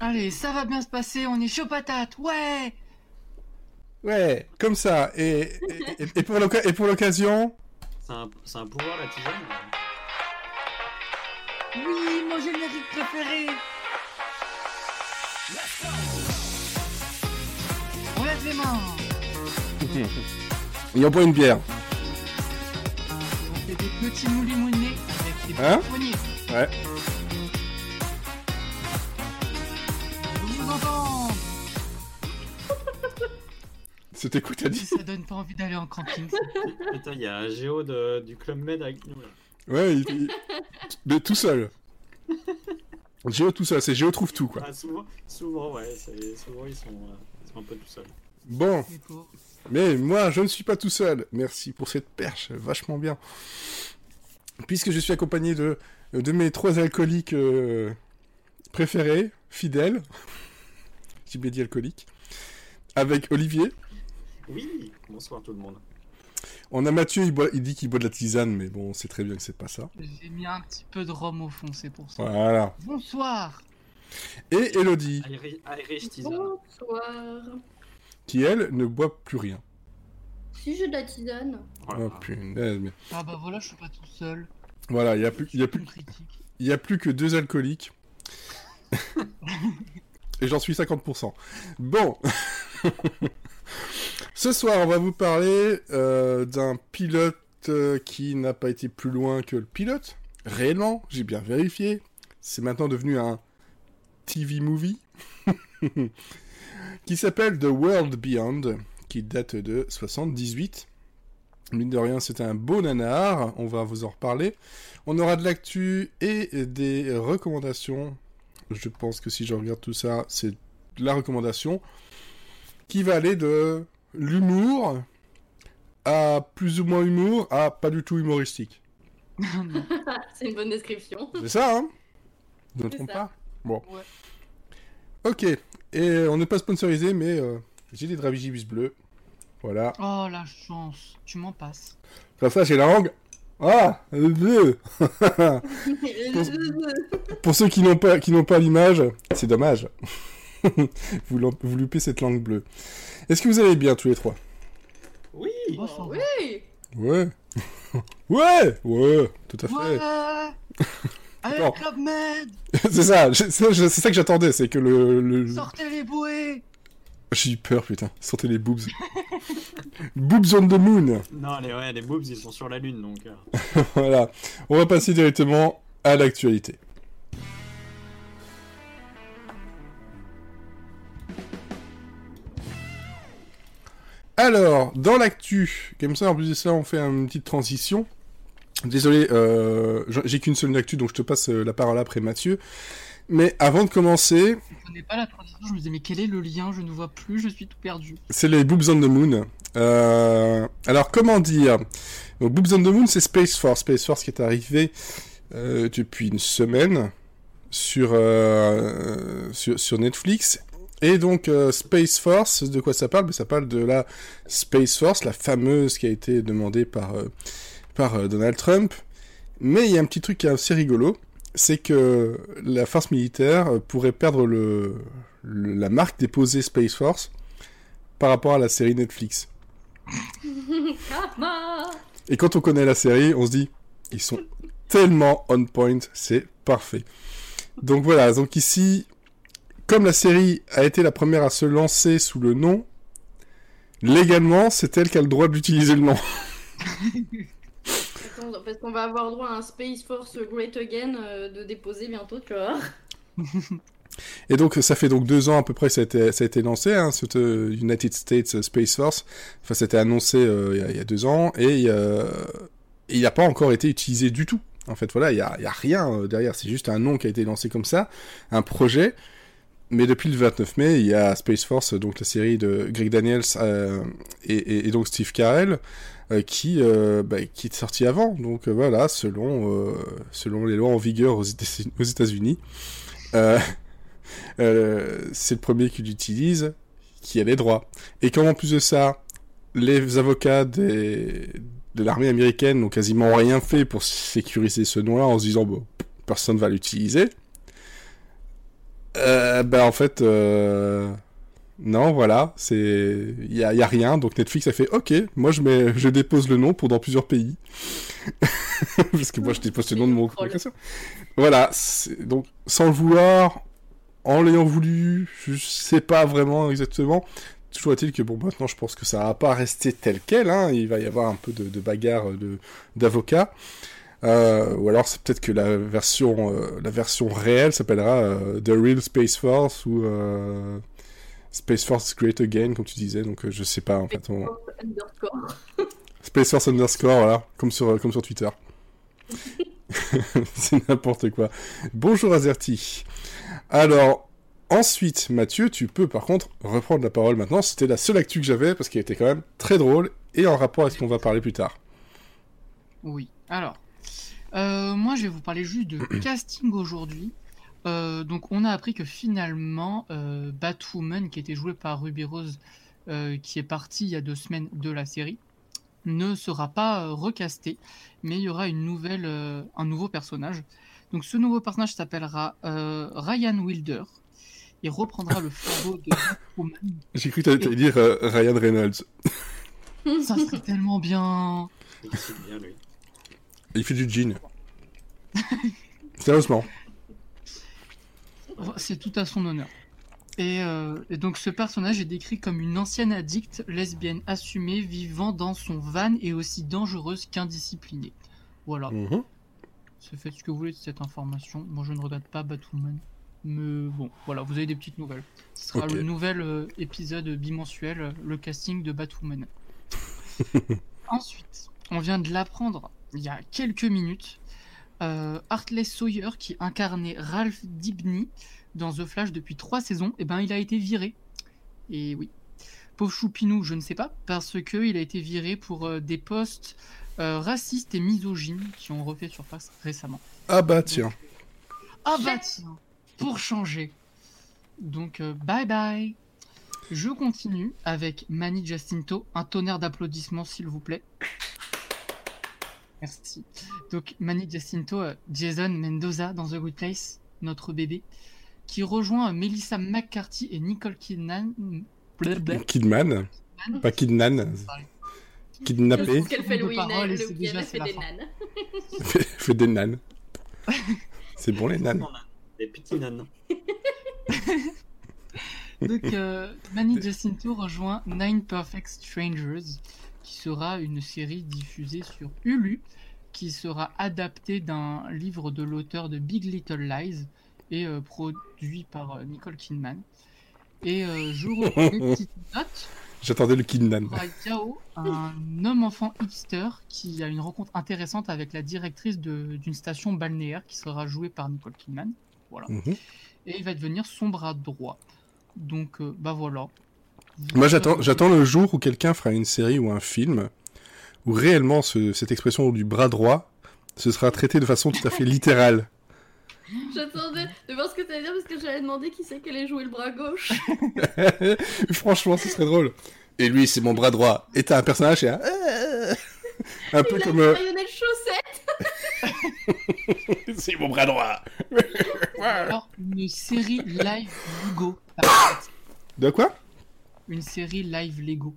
Allez, ça va bien se passer, on est chaud patate, ouais Ouais, comme ça. Et, et, et pour l'occasion, C'est un, pouvoir la tisane Oui, mon générique préféré On lève les mains on boit une bière. On fait des petits moulis-moulés avec des Hein? petits poignets. Ouais. C'était quoi t'as dit Ça donne pas envie d'aller en camping. Putain, il y a un géo de, du Club Med avec nous là. Ouais, il, il- mais tout seul. Géo tout seul, c'est Géo trouve tout quoi. Ah, souvent, souvent, ouais, souvent ils sont, euh, ils sont un peu tout seuls. Bon, mais moi je ne suis pas tout seul. Merci pour cette perche, vachement bien. Puisque je suis accompagné de, de mes trois alcooliques euh, préférés, fidèles. J'ai bien dit alcoolique. Avec Olivier. Oui, bonsoir tout le monde. On a Mathieu, il, boit- il dit qu'il boit de la tisane, mais bon, c'est très bien que c'est pas ça. J'ai mis un petit peu de rhum au fond, c'est pour ça. Voilà. Bonsoir Et Elodie, Iri- Irish tisane. Bonsoir. qui elle ne boit plus rien. Si j'ai de la tisane. Voilà. Oh punaise, mais- Ah bah voilà, je suis pas tout seul. Voilà, il y a plus, il y a plus, Une critique. il y a plus que deux alcooliques. Et j'en suis 50%. Bon. Ce soir, on va vous parler euh, d'un pilote euh, qui n'a pas été plus loin que le pilote. Réellement, j'ai bien vérifié. C'est maintenant devenu un TV movie qui s'appelle The World Beyond, qui date de 78. Mine de rien, c'est un beau nanar. On va vous en reparler. On aura de l'actu et des recommandations. Je pense que si je regarde tout ça, c'est la recommandation qui va aller de l'humour à plus ou moins humour à pas du tout humoristique. C'est une bonne description. C'est ça, hein? Je ne me C'est trompe ça. pas? Bon. Ouais. Ok. Et on n'est pas sponsorisé, mais euh, j'ai des Dravigibus bleus. Voilà. Oh la chance, tu m'en passes. Comme ça, j'ai la langue. Ah euh, bleu. Pour ceux qui n'ont pas, qui n'ont pas l'image, c'est dommage. vous, vous loupez cette langue bleue. Est-ce que vous allez bien tous les trois? Oui, Oh, oui. Ouais. ouais Ouais, tout à fait. Ouais Allez. Club Med c'est ça, c'est ça que j'attendais, c'est que le... le... Sortez les bouées J'ai eu peur, putain. Sortez les boobs. boobs on the moon. non, les, ouais, les boobs ils sont sur la lune donc. euh, Voilà. On va passer directement à l'actualité. Alors, dans l'actu, comme ça, en plus de ça, on fait une petite transition. Désolé, euh, j'ai qu'une seule actu, donc je te passe euh, la parole après Mathieu. Mais avant de commencer, Je connais pas la transition, je me disais mais quel est le lien? Je ne vois plus, je suis tout perdu. c'est les Boobs on the Moon. Euh, alors, comment dire? Donc, Boobs on the Moon, c'est Space Force. Space Force qui est arrivé euh, depuis une semaine sur, euh, sur, sur Netflix. Et donc, euh, Space Force, de quoi ça parle? Ben, Ça parle de la Space Force, la fameuse qui a été demandée par, euh, par euh, Donald Trump. Mais il y a un petit truc qui est assez rigolo, c'est que la force militaire pourrait perdre le, le- la marque déposée Space Force par rapport à la série Netflix. Et quand on connaît la série, on se dit, ils sont tellement on point, c'est parfait. Donc voilà, donc ici, comme la série a été la première à se lancer sous le nom, légalement, c'est elle qui a le droit d'utiliser le nom. Parce qu'on va avoir droit à un Space Force Great Again euh, de déposer bientôt, tu vois. Et donc, ça fait donc deux ans à peu près que ça a été, ça a été lancé, hein, cette euh, United States Space Force. Enfin, ça a été annoncé euh, il y a- il y, a deux ans, et euh, il n'a pas encore été utilisé du tout. En fait, voilà, il n'y a, il y a rien euh, derrière, c'est juste un nom qui a été lancé comme ça, un projet. Mais depuis le 29 mai, il y a Space Force, donc la série de Greg Daniels euh, et, donc Steve Carell, euh, qui, euh, bah, qui est sorti avant. Donc voilà, selon, selon les lois en vigueur aux États- aux États-Unis. C'est le premier qui l'utilise, qui a les droits. Et comme en plus de ça, les avocats de l'armée américaine n'ont quasiment rien fait pour sécuriser ce nom-là en se disant bon, personne va l'utiliser. Euh, bah en fait, euh, non, voilà, c'est, il y a, y a rien. Donc Netflix a fait, ok, moi je mets, je dépose le nom pour dans plusieurs pays, parce que moi je dépose le nom de mon application. Voilà, donc sans le vouloir, en l'ayant voulu, je sais pas vraiment exactement. Toujours est-il que bon, maintenant je pense que ça va pas rester tel quel. Hein. Il va y avoir un peu de, de bagarre de d'avocats. Euh, ou alors c'est peut-être que la version euh, la version réelle s'appellera euh, The Real Space Force ou euh, Space Force Great Again comme tu disais. Donc euh, je sais pas en fait. on- Underscore. Space Force underscore, voilà, comme sur, comme sur Twitter. C'est n'importe quoi. Bonjour Azerty. Alors, ensuite, Mathieu, tu peux par contre reprendre la parole maintenant. C'était la seule actu que j'avais parce qu'elle était quand même très drôle et en rapport avec ce qu'on va parler plus tard. Oui, alors, euh, moi je vais vous parler juste de casting aujourd'hui. Euh, donc on a appris que finalement euh, Batwoman, qui était jouée par Ruby Rose, euh, qui est partie il y a deux semaines de la série, ne sera pas euh, recasté, mais il y aura une nouvelle, euh, un nouveau personnage. Donc ce nouveau personnage s'appellera euh, Ryan Wilder. Il reprendra le flambeau de Batwoman. J'ai cru que t'allais dire euh, Ryan Reynolds. Ça serait tellement bien. Il bien, lui. Il fait du jean. Sérieusement. C'est tout à son honneur. Et, euh, et donc ce personnage est décrit comme une ancienne addicte lesbienne assumée vivant dans son van et aussi dangereuse qu'indisciplinée. Voilà, c'est faites ce que vous voulez de cette information. Moi je ne regrette pas Batwoman. Mais bon, voilà, vous avez des petites nouvelles. Ce sera le nouvel euh, épisode bimensuel, le casting de Batwoman. Ensuite, on vient de l'apprendre il y a quelques minutes. Euh, Hartley Sawyer, qui incarnait Ralph Dibny dans The Flash depuis trois saisons, eh ben, il a été viré. Et oui. Pauvre Choupinou, je ne sais pas, parce que il a été viré pour euh, des postes euh, racistes et misogynes qui ont refait surface récemment. Ah bah tiens. Ah bah tiens, pour changer. Donc euh, bye bye. Je continue avec Manny Jacinto. Un tonnerre d'applaudissements s'il vous plaît. Merci. Donc Manny Jacinto, euh, Jason Mendoza dans The Good Place, notre bébé, qui rejoint euh, Melissa McCarthy et Nicole Kidman. Blablabla. Kidman. Pas Kidnan. Kidnappé. Parce qu'elle fait le parole, Winnet, et le c'est déjà, elle c'est fait des nanes. fait, fait des nanes. C'est bon les nanes. Des petits nanes. Donc, euh, Manny Jacinto rejoint Nine Perfect Strangers, qui sera une série diffusée sur Hulu, qui sera adaptée d'un livre de l'auteur de Big Little Lies et euh, produit par euh, Nicole Kidman. Et euh, je reprends des petites notes. J'attendais le aura Yao, un homme-enfant hipster qui a une rencontre intéressante avec la directrice d'une station balnéaire qui sera jouée par Nicole Kidman. Voilà Mhm. et il va devenir son bras droit. Donc, euh, bah voilà. Moi, j'attends, j'attends le jour où quelqu'un fera une série ou un film où réellement ce- cette expression du bras droit ce sera traité de façon tout à fait littérale. J'attendais de voir ce que t'allais dire parce que j'allais demander qui c'est qui allait jouer le bras gauche. Franchement, ce serait drôle. Et lui, c'est mon bras droit. Et t'as un personnage, c'est un... un peu Il a comme... une euh, chaussette. c'est mon bras droit. Alors, une série live Lego. De quoi? Une série live Lego.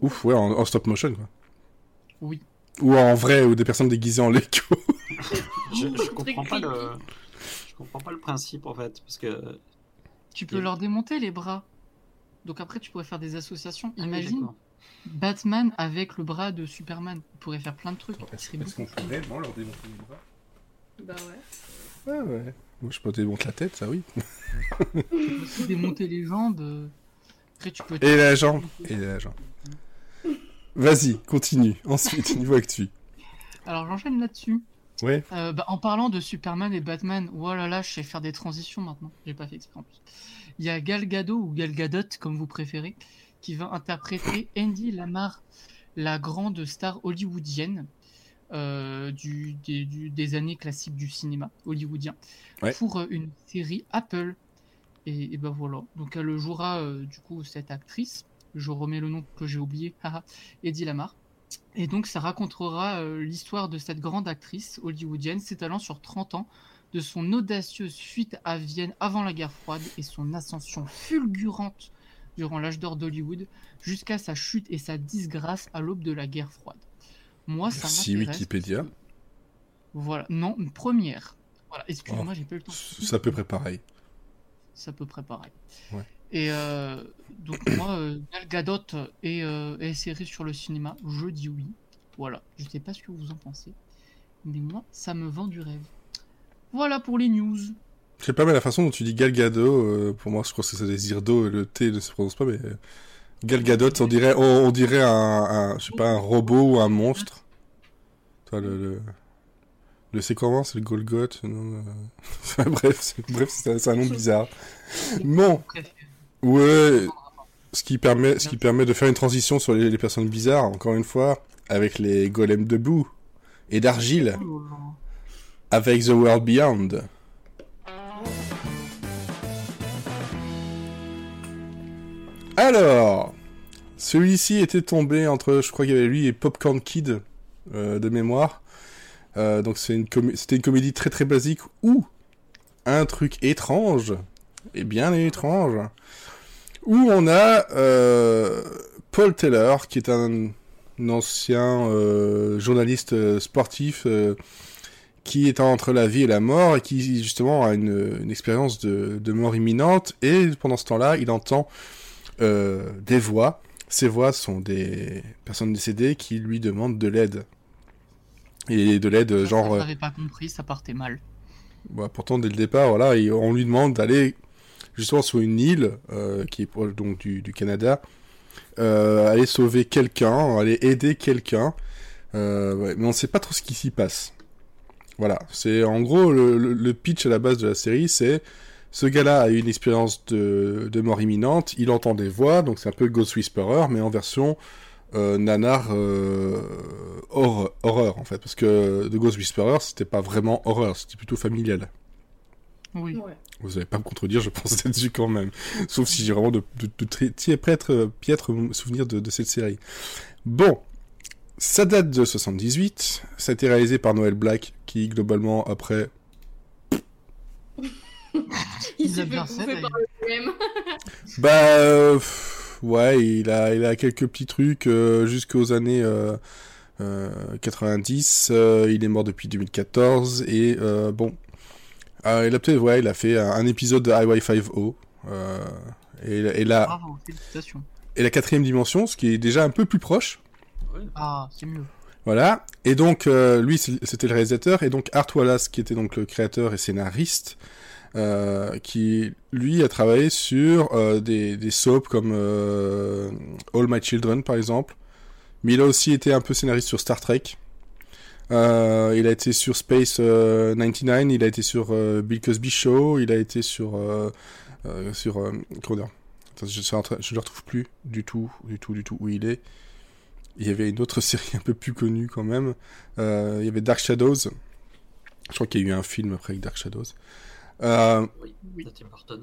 Ouf, ouais, en, en stop motion, quoi. Oui. Ou en vrai, ou des personnes déguisées en Lego. Je, comprends pas le. Je comprends pas le principe en fait, parce que. Tu peux Et- leur démonter les bras. Donc après, tu pourrais faire des associations. Ah Imagine. Batman avec le bras de Superman. Il pourrait faire plein de trucs. Serait beaucoup plus- réellement leur démonter les bras? Bah ouais. Ouais, ouais. Moi, je peux te démonter la tête, ça oui. Tu peux aussi démonter les jambes. Après, tu peux. Et la jambe. Et la jambe. Vas-y, continue. Ensuite, niveau actu. Alors, j'enchaîne là-dessus. Ouais. Euh, bah, en parlant de Superman et Batman, oh là là, je sais faire des transitions maintenant. J'ai pas fait exprès en plus. Il y a Gal Gadot ou Gal Gadot, comme vous préférez, qui va interpréter Andy Lamar, la grande star hollywoodienne euh, du, des, du- des années classiques du cinéma hollywoodien, Ouais. pour euh, une série Apple. Et, et ben voilà. Donc elle jouera euh, du coup cette actrice. Je remets le nom que j'ai oublié. Eddie Lamar. Et donc ça racontera euh, l'histoire de cette grande actrice hollywoodienne s'étalant sur 30 ans de son audacieuse fuite à Vienne avant la guerre froide et son ascension fulgurante durant l'âge d'or d'Hollywood jusqu'à sa chute et sa disgrâce à l'aube de la guerre froide. Moi, ça Merci Wikipédia. que- Voilà, non, une première. Voilà, excusez-moi, Oh, j'ai pas eu le temps. C'est à peu près pareil. C'est à peu près pareil. Ouais. Et euh, donc moi, euh, Gal Gadot et, euh, et série sur le cinéma, je dis oui. Voilà, je sais pas ce que vous en pensez, mais moi, ça me vend du rêve. Voilà pour les news. Je sais pas, mais la façon dont tu dis Gal Gadot, euh, pour moi, je crois que c'est des irdo et le T ne se prononce pas, mais euh, Gal Gadot, on dirait, on, on dirait un, un- je sais pas, un robot ou un monstre. Toi, le, le, c'est comment C'est le Golgoth Bref, c'est- bref, c'est un nom bizarre. Bon, ouais, ce qui permet, ce qui permet de faire une transition sur les, personnes bizarres, encore une fois, avec les golems de boue et d'argile, avec The World Beyond. Alors, celui-ci était tombé entre, je crois qu'il y avait lui et Popcorn Kid euh, de mémoire. Euh, donc c'était une comédie très très basique ou un truc étrange et bien étrange où on a euh, Paul Taylor qui est un, ancien euh, journaliste sportif qui est entre la vie et la mort et qui justement a une, expérience de, de mort imminente et pendant ce temps-là il entend des voix. Ces voix sont des personnes décédées qui lui demandent de l'aide. Et de l'aide, genre. ça, euh, j'avais pas compris, ça partait mal. bah, pourtant, dès le départ, voilà, il- on lui demande d'aller justement sur une île euh, qui est proche donc du, du Canada, euh, aller sauver quelqu'un, aller aider quelqu'un. Euh, ouais, mais on ne sait pas trop ce qui s'y passe. Voilà, c'est en gros le, le- le pitch à la base de la série, c'est ce gars-là a eu une expérience de, de mort imminente, il entend des voix, donc c'est un peu Ghost Whisperer, mais en version euh, nanar euh, horreur, horreur en fait, parce que The Ghost Whisperer c'était pas vraiment horreur, c'était plutôt familial. Oui. Ouais. Vous n'allez pas me contredire, je pense là-dessus quand même. Sauf si j'ai vraiment de, de, de très très piètres, piètres souvenirs de, de cette série. Bon, ça date de 78. Ça a été réalisé par Noël Black, qui globalement après, Il s'est fait bouffer par le même. bah euh, ouais, il a il a quelques petits trucs euh, jusqu'aux années euh, euh, 90. euh, il est mort depuis 2014 et euh, bon, euh, il a peut-être ouais, il a fait un, un épisode de Highway 5.0. Euh, et, et là, Bravo, félicitations. et la quatrième dimension, ce qui est déjà un peu plus proche. Ah, c'est mieux. Voilà. Et donc, euh, lui, c'était le réalisateur, et donc Art Wallace, qui était donc le créateur et scénariste, euh, qui, lui, a travaillé sur euh, des, des soaps comme euh, All My Children, par exemple. Mais il a aussi été un peu scénariste sur Star Trek. Il a été sur Space euh, 99, il a été sur Bill Cosby Show, il a été sur... Sur je ne le retrouve plus du tout, du tout, du tout où il est. Il y avait une autre série un peu plus connue quand même. Il y avait Dark Shadows. Je crois qu'il y a eu un film après avec Dark Shadows. Euh, Oui, de Tim Burton.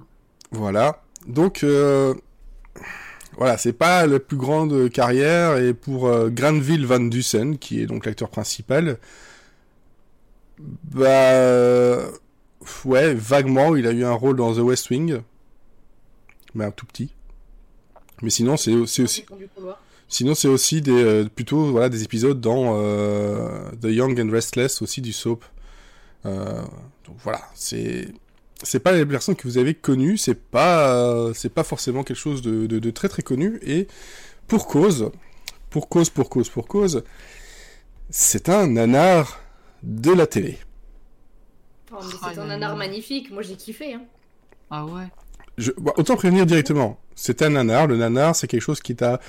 voilà. Donc, euh, voilà, c'est pas la plus grande carrière. Et pour euh, Granville Van Dusen, qui est donc l'acteur principal, bah, ouais, vaguement, il a eu un rôle dans The West Wing, mais un tout petit. Mais sinon, c'est aussi. Sinon, c'est aussi des, euh, plutôt voilà, des épisodes dans euh, The Young and Restless, aussi du soap. Euh, donc voilà, c'est c'est pas les personnes que vous avez connues, c'est pas euh, c'est pas forcément quelque chose de, de, de très très connu et pour cause, pour cause, pour cause, pour cause, c'est un nanar de la télé. Oh, Ah, c'est un nanar magnifique, moi j'ai kiffé. Hein. Ah ouais. Je, bah, autant prévenir directement. C'est un nanar. Le nanar, c'est quelque chose qui est à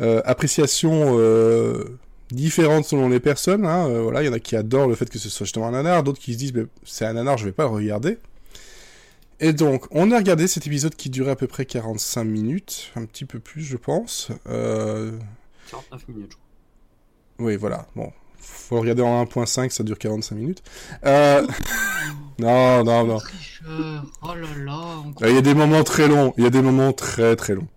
euh, appréciation euh, différente selon les personnes. Hein. Euh, voilà, il y en a qui adorent le fait que ce soit justement un nanar, d'autres qui se disent, mais c'est un nanar, je vais pas le regarder. Et donc, on a regardé cet épisode qui durait à peu près 45 minutes, un petit peu plus, je pense. Euh, 49 minutes, je crois. oui, voilà. Bon, faut le regarder en 1.5, ça dure 45 minutes. Euh... non, non, non. Oh là là. Il y a des moments très longs. Il y a des moments très très longs.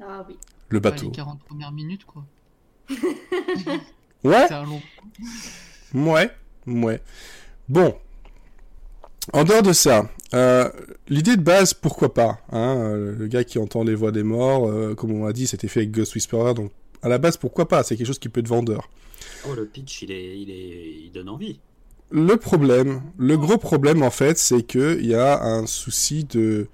Ah oui. Le Ouais, bateau. Les 40 premières minutes, quoi. Ouais. C'est un long. Ouais, ouais. Bon. En dehors de ça, euh, l'idée de base, pourquoi pas hein, euh, Le gars qui entend les voix des morts, euh, comme on l'a dit, c'était fait avec Ghost Whisperer, donc à la base, pourquoi pas C'est quelque chose qui peut être vendeur. Oh, le pitch, il, est, il, est, il donne envie. Le problème, le gros problème en fait, c'est qu'il y a un souci de,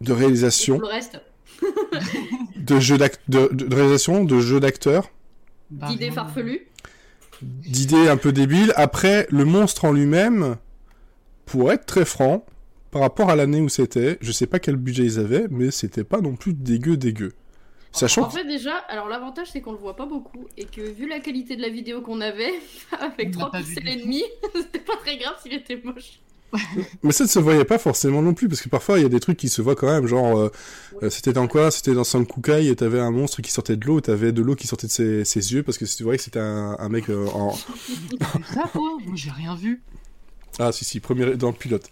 de réalisation, Le reste, de, jeu de, de- de réalisation, de jeu d'acteur, d'idées farfelues. d'idées un peu débiles. Après, le monstre en lui-même, pour être très franc, par rapport à l'année où c'était, je sais pas quel budget ils avaient, mais c'était pas non plus dégueu dégueu. Sachant En fait, déjà, alors l'avantage c'est qu'on le voit pas beaucoup et que vu la qualité de la vidéo qu'on avait, avec On l'a 3 pas vu pixels et demi, c'était pas très grave s'il était moche. Mais ça ne se voyait pas forcément non plus, parce que parfois il y a des trucs qui se voient quand même, genre, euh, euh, c'était dans quoi? C'était dans Sankukai, et t'avais un monstre qui sortait de l'eau, et t'avais de l'eau qui sortait de ses, ses yeux, parce que tu voyais que c'était un, un mec euh, en... C'est ça, quoi Moi, j'ai rien vu. Ah si, si, premier dans le pilote.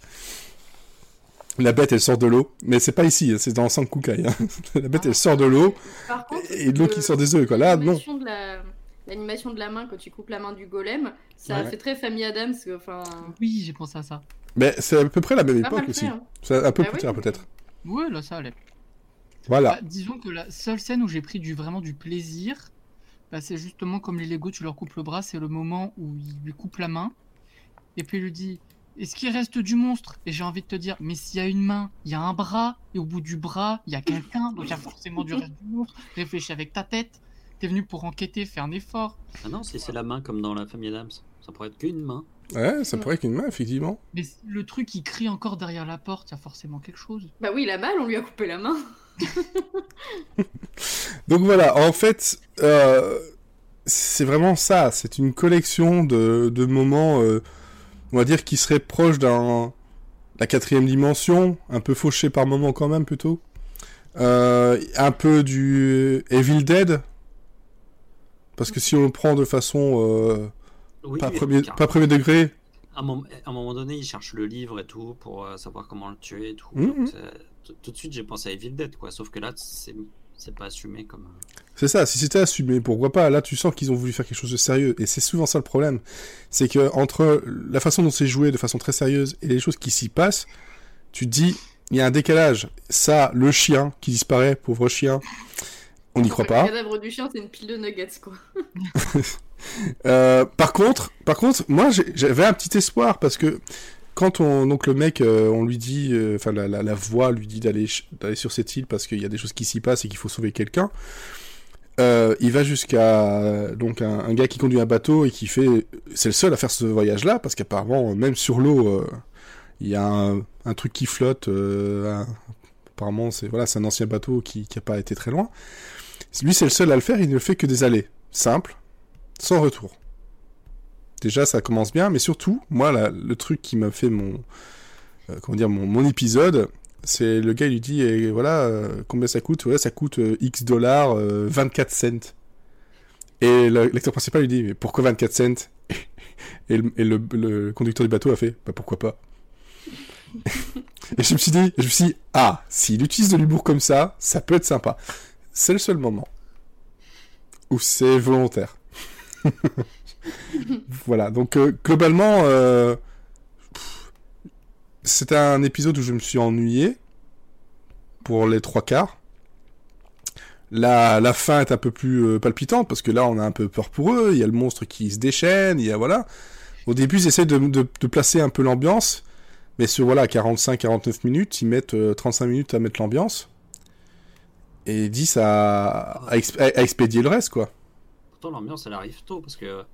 La bête, elle sort de l'eau, mais c'est pas ici, hein, c'est dans Sankukai. Hein. La bête, elle sort de l'eau, Par contre, et de l'eau le- qui sort des œufs, quoi. Là, non. l'animation de la- L'animation de la main quand tu coupes la main du golem, ça Ouais. fait très famille Adams. Enfin, Oui, j'ai pensé à ça. Mais c'est à peu près la même époque aussi. hein. C'est un peu Bah plus oui. tard, peut-être. Ouais, là, ça allait. Voilà. Bah, disons que la seule scène où j'ai pris du, vraiment du plaisir, bah, c'est justement comme les Lego, tu leur coupes le bras, c'est le moment où il lui coupe la main, et puis il lui dit Est-ce qu'il reste du monstre? Et j'ai envie de te dire Mais s'il y a une main, il y a un bras, et au bout du bras, il y a quelqu'un, donc il y a forcément du reste du monstre. Réfléchis avec ta tête. T'es venu pour enquêter, fais un effort. Ah non, si c'est la main comme dans la famille Adams, ça pourrait être qu'une main. Ouais, ça pourrait être une main, effectivement. Mais le truc, il crie encore derrière la porte, il y a forcément quelque chose. Bah oui, il a mal, on lui a coupé la main. Donc voilà, en fait, euh, c'est vraiment ça. C'est une collection de, de moments, euh, on va dire, qui seraient proches d'un la quatrième dimension, un peu fauché par moments quand même plutôt. Euh, un peu du Evil Dead. Parce que si on le prend de façon euh, Oui, pas, premier, car pas premier degré, à, un moment, à un moment donné, il cherche le livre et tout pour euh, savoir comment le tuer et tout. Mhm. Donc, tout de suite, j'ai pensé à Evil Dead, quoi. Sauf que là, c'est c'est pas assumé comme. euh, C'est ça, si c'était assumé, pourquoi pas? Là, tu sens qu'ils ont voulu faire quelque chose de sérieux, et c'est souvent ça le problème. C'est que entre la façon dont c'est joué de façon très sérieuse et les choses qui s'y passent, tu te dis, il y a un décalage. Ça, le chien qui disparaît, pauvre chien, on n'y croit Le pas. cadavre du chien, c'est une pile de nuggets, quoi. Euh, par contre, par contre, moi, j'avais un petit espoir parce que quand on, donc le mec, euh, on lui dit, euh, enfin la, voix lui dit d'aller sur cette île parce qu'il y a des choses qui s'y passent et qu'il faut sauver quelqu'un. Euh, il va jusqu'à donc un, gars qui conduit un bateau et qui fait, c'est le seul à faire ce voyage-là parce qu'apparemment même sur l'eau, euh, il y a un, truc qui flotte. apparemment c'est voilà, c'est un ancien bateau qui qui a pas été très loin. Lui c'est le seul à le faire, il ne fait que des allées simples, sans retour. Déjà, ça commence bien, mais surtout, moi, le truc qui m'a fait mon, euh, comment dire, mon, épisode, c'est le gars il lui dit, et voilà, euh, combien ça coûte? Ouais, ça coûte euh, X dollars, euh, 24 cents. Et l'acteur principal lui dit, mais pourquoi 24 cents? Et, le conducteur du bateau a fait, bah pourquoi pas? Et je me suis dit, je me suis dit, ah, s'il utilise de l'humour comme ça, ça peut être sympa. C'est le seul moment où c'est volontaire. voilà, donc euh, globalement, euh, c'était un épisode où je me suis ennuyé pour les trois quarts. La, fin est un peu plus euh, palpitante parce que là on a un peu peur pour eux, il y a le monstre qui se déchaîne, il y a voilà. Au début ils essaient de, placer un peu l'ambiance, mais sur voilà 45-49 minutes, ils mettent euh, 35 minutes à mettre l'ambiance et 10 à, à- à expédier le reste quoi. Pourtant, l'ambiance, elle arrive tôt parce que.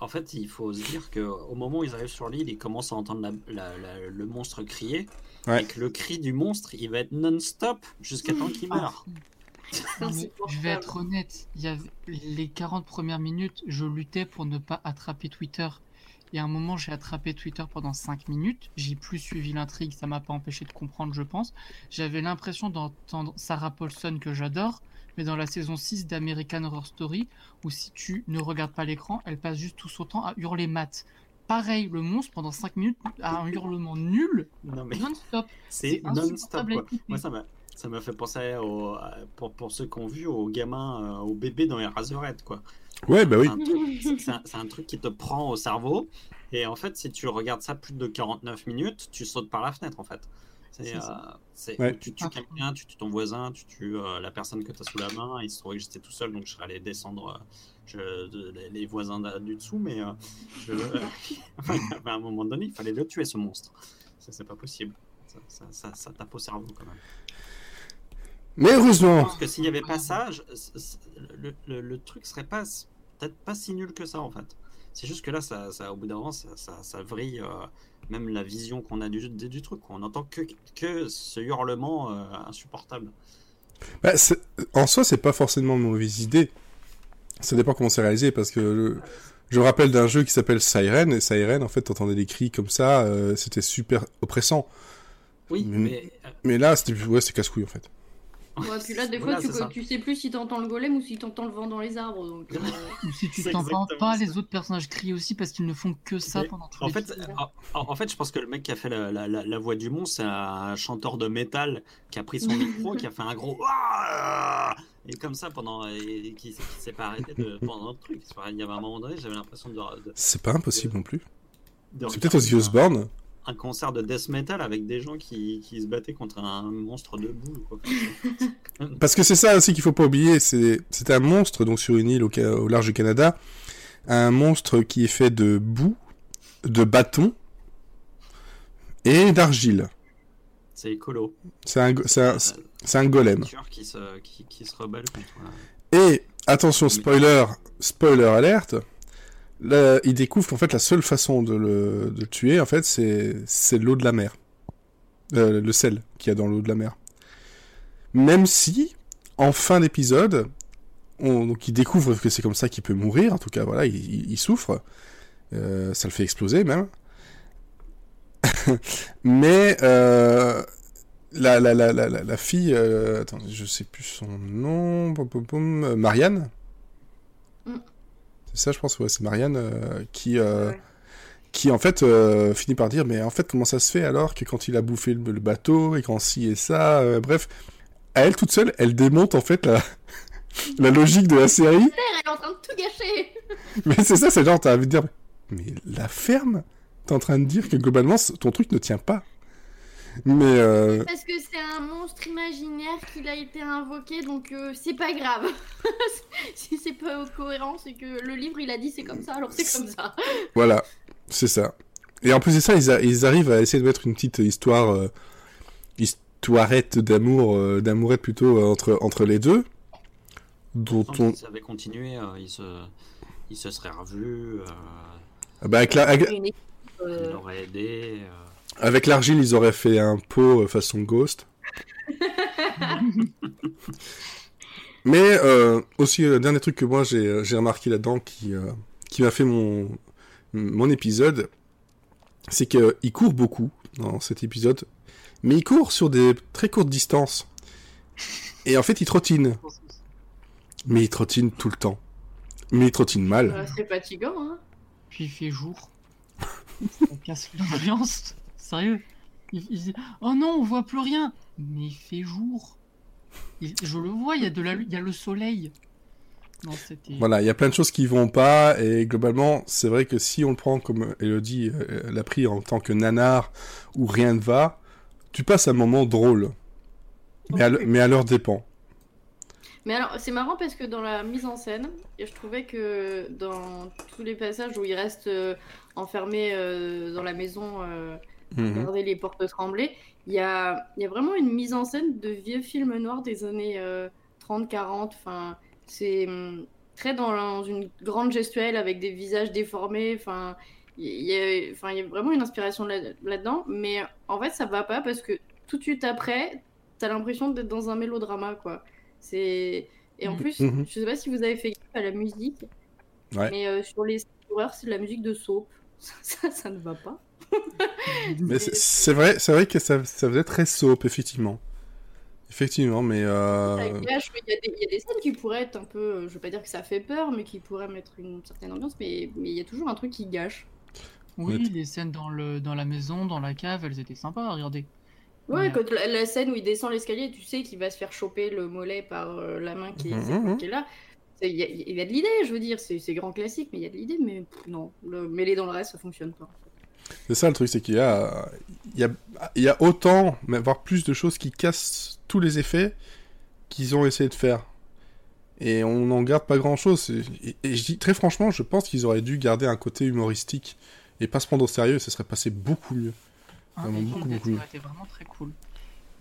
En fait, il faut se dire qu'au moment où ils arrivent sur l'île, ils commencent à entendre la- la- la- le monstre crier. Ouais. Et que le cri du monstre, il va être non-stop jusqu'à temps qu'il meure. Ah, je vais être honnête, il y avait les 40 premières minutes, je luttais pour ne pas attraper Twitter. Et à un moment, j'ai attrapé Twitter pendant 5 minutes. J'ai plus suivi l'intrigue, ça m'a pas empêché de comprendre, je pense. J'avais l'impression d'entendre Sarah Paulson, que j'adore, mais dans la saison 6 d'American Horror Story, où si tu ne regardes pas l'écran, elle passe juste tout son temps à hurler mat. Pareil, le monstre pendant 5 minutes a un hurlement nul, Non, mais non-stop. c'est non-stop. Moi, ça m'a. Ça m'a fait penser au, pour, pour ceux qui ont vu aux gamins, euh, aux bébés dans les Razorhead, quoi. Ouais, bah oui. C'est un un truc qui te prend au cerveau. Et en fait, si tu regardes ça plus de 49 minutes, tu sautes par la fenêtre, en fait. C'est, euh, c'est- Ouais. Tu tues quelqu'un, tu tues ton voisin, tu tues euh, la personne que tu as sous la main. Il se trouvait que j'étais tout seul, donc je serais allé descendre euh, je- de- les, les voisins du dessous. Mais euh, je- à un moment donné, il fallait le tuer, ce monstre. Ça, c'est pas possible. Ça, ça, ça- ça tape au cerveau, quand même. Mais heureusement, pense que s'il n'y avait pas ça, je- le, le- le truc serait pas peut-être pas si nul que ça en fait. C'est juste que là, ça, ça, au bout d'un moment, ça, ça, ça vrille euh, même la vision qu'on a du, du, du truc. quoi. On entend que, que ce hurlement euh, insupportable. bah, en soi, c'est pas forcément une mauvaise idée. Ça dépend comment c'est réalisé, parce que le- je me rappelle d'un jeu qui s'appelle Siren, et Siren, en fait, t'entendais des cris comme ça, euh, c'était super oppressant. Oui, mais euh, Mais là, c'était ouais, c'est casse-couille, en fait. Ouais, puis là, des Voilà, fois, tu, sais plus si t'entends le golem ou si t'entends le vent dans les arbres. Donc, euh, Ou si tu t'entends pas ça. les autres personnages crier aussi parce qu'ils ne font que ça Mais pendant tout En les fait, en, fait, je pense que le mec qui a fait la, la- la- la voix du monstre, c'est un chanteur de métal qui a pris son micro, qui a fait un gros et comme ça pendant et qui, qui s'est pas arrêté de, pendant le truc. Il y avait un moment donné, j'avais l'impression de, de- C'est pas impossible non plus. C'est peut-être regarder Osborne. Un, concert de death metal avec des gens qui, qui se battaient contre un monstre de boue. Quoi. Parce que c'est ça aussi qu'il faut pas oublier, c'est un monstre donc sur une île au, large du Canada, un monstre qui est fait de boue, de bâton et d'argile. C'est écolo. C'est un, un, un golem. qui se, qui, qui se rebelle contre. euh, Et attention, spoiler, spoiler alerte. Il découvre qu'en fait la seule façon de le, tuer, en fait, c'est l'eau de la mer, Euh, le sel qu'il y a dans l'eau de la mer. Même si, en fin d'épisode, on, donc il découvre que c'est comme ça qu'il peut mourir. En tout cas, voilà, il, souffre. Euh, ça le fait exploser même. Mais euh, la, la, la, la, fille, attends, je sais plus son nom, Marianne. C'est ça, je pense, ouais, c'est Marianne euh, qui, euh, Ouais. qui en fait euh, finit par dire, mais en fait, comment ça se fait alors que quand il a bouffé le, le bateau et quand ci et ça, bref, à elle toute seule, elle démonte en fait la, la logique de la série. Elle est en train de tout gâcher. Mais c'est ça, c'est genre, t'as envie de dire, mais la ferme, t'es en train de dire que globalement, ton truc ne tient pas. Mais euh, Parce que c'est un monstre imaginaire qu'il a été invoqué, donc euh, c'est pas grave. si c'est pas cohérent, c'est que le livre il a dit c'est comme ça, alors c'est comme ça. voilà, c'est ça. Et en plus de ça, ils, a- ils arrivent à essayer de mettre une petite histoire, euh, histoirette d'amour, euh, d'amourette plutôt euh, entre, entre les deux, dont on, Si ça avait continué, euh, il, se, il se serait revu, euh, Ah bah, avec la- il aurait aidé. Euh, avec l'argile, ils auraient fait un pot euh, façon Ghost. Mais euh, aussi, le dernier truc que moi j'ai j'ai remarqué là-dedans qui, euh, qui m'a fait mon, mon épisode, c'est qu'il court beaucoup dans cet épisode, mais il court sur des très courtes distances. Et en fait, il trottine. Mais il trottine tout le temps. Mais il trottine mal. euh, c'est fatigant, hein. Puis il fait jour. Ça casse l'ambiance. Sérieux. Il, il dit Oh non, on voit plus rien. Mais il fait jour. Il- je le vois, il y a de la, il y a le soleil. Non. Voilà, il y a plein de choses qui vont pas, et globalement, c'est vrai que si on le prend comme Elodie euh, l'a pris en tant que nanar où rien ne va, tu passes un moment drôle. Mais à, le- mais à leur dépend. Mais alors, c'est marrant parce que dans la mise en scène, je trouvais que dans tous les passages où il reste euh, enfermé euh, dans la maison, euh, Mhm. regarder les portes trembler, il y a, y a vraiment une mise en scène de vieux films noirs des années euh, 30-40. Enfin, c'est hum, très dans, dans une grande gestuelle avec des visages déformés. Enfin, il y a, enfin, y a vraiment une inspiration là- là-dedans. mais en fait, ça va pas parce que tout de suite après, t'as l'impression d'être dans un mélodrama, quoi. C'est et en plus, Mhm. je sais pas si vous avez fait gaffe à la musique, Ouais. mais euh, sur les horreurs, c'est de la musique de soap. Ça, ça ne va pas. Mais c'est- vrai, c'est vrai que ça, ça faisait très soap, effectivement. Effectivement, mais... Ça Euh... il y, a des- il y a des scènes qui pourraient être un peu, euh, je veux pas dire que ça fait peur, mais qui pourraient mettre une certaine ambiance, mais mais il y a toujours un truc qui gâche. Oui, les scènes dans, le, dans la maison, dans la cave, elles étaient sympas à regarder. Ouais, quand la, la scène où il descend l'escalier, tu sais qu'il va se faire choper le mollet par euh, la main qui est, Mhm, qui est là. Il y, a- il y a de l'idée, je veux dire, c'est c'est grand classique, mais il y a de l'idée, mais pff, non, le mêler dans le reste, ça fonctionne pas. C'est ça le truc, c'est qu'il y a, il y, a, il y a autant, mais voire plus de choses qui cassent tous les effets qu'ils ont essayé de faire. Et on n'en garde pas grand chose. Et, et je dis très franchement, je pense qu'ils auraient dû garder un côté humoristique et pas se prendre au sérieux, ça serait passé beaucoup mieux. Hein, Vraiment beaucoup, ça aurait été vraiment très cool.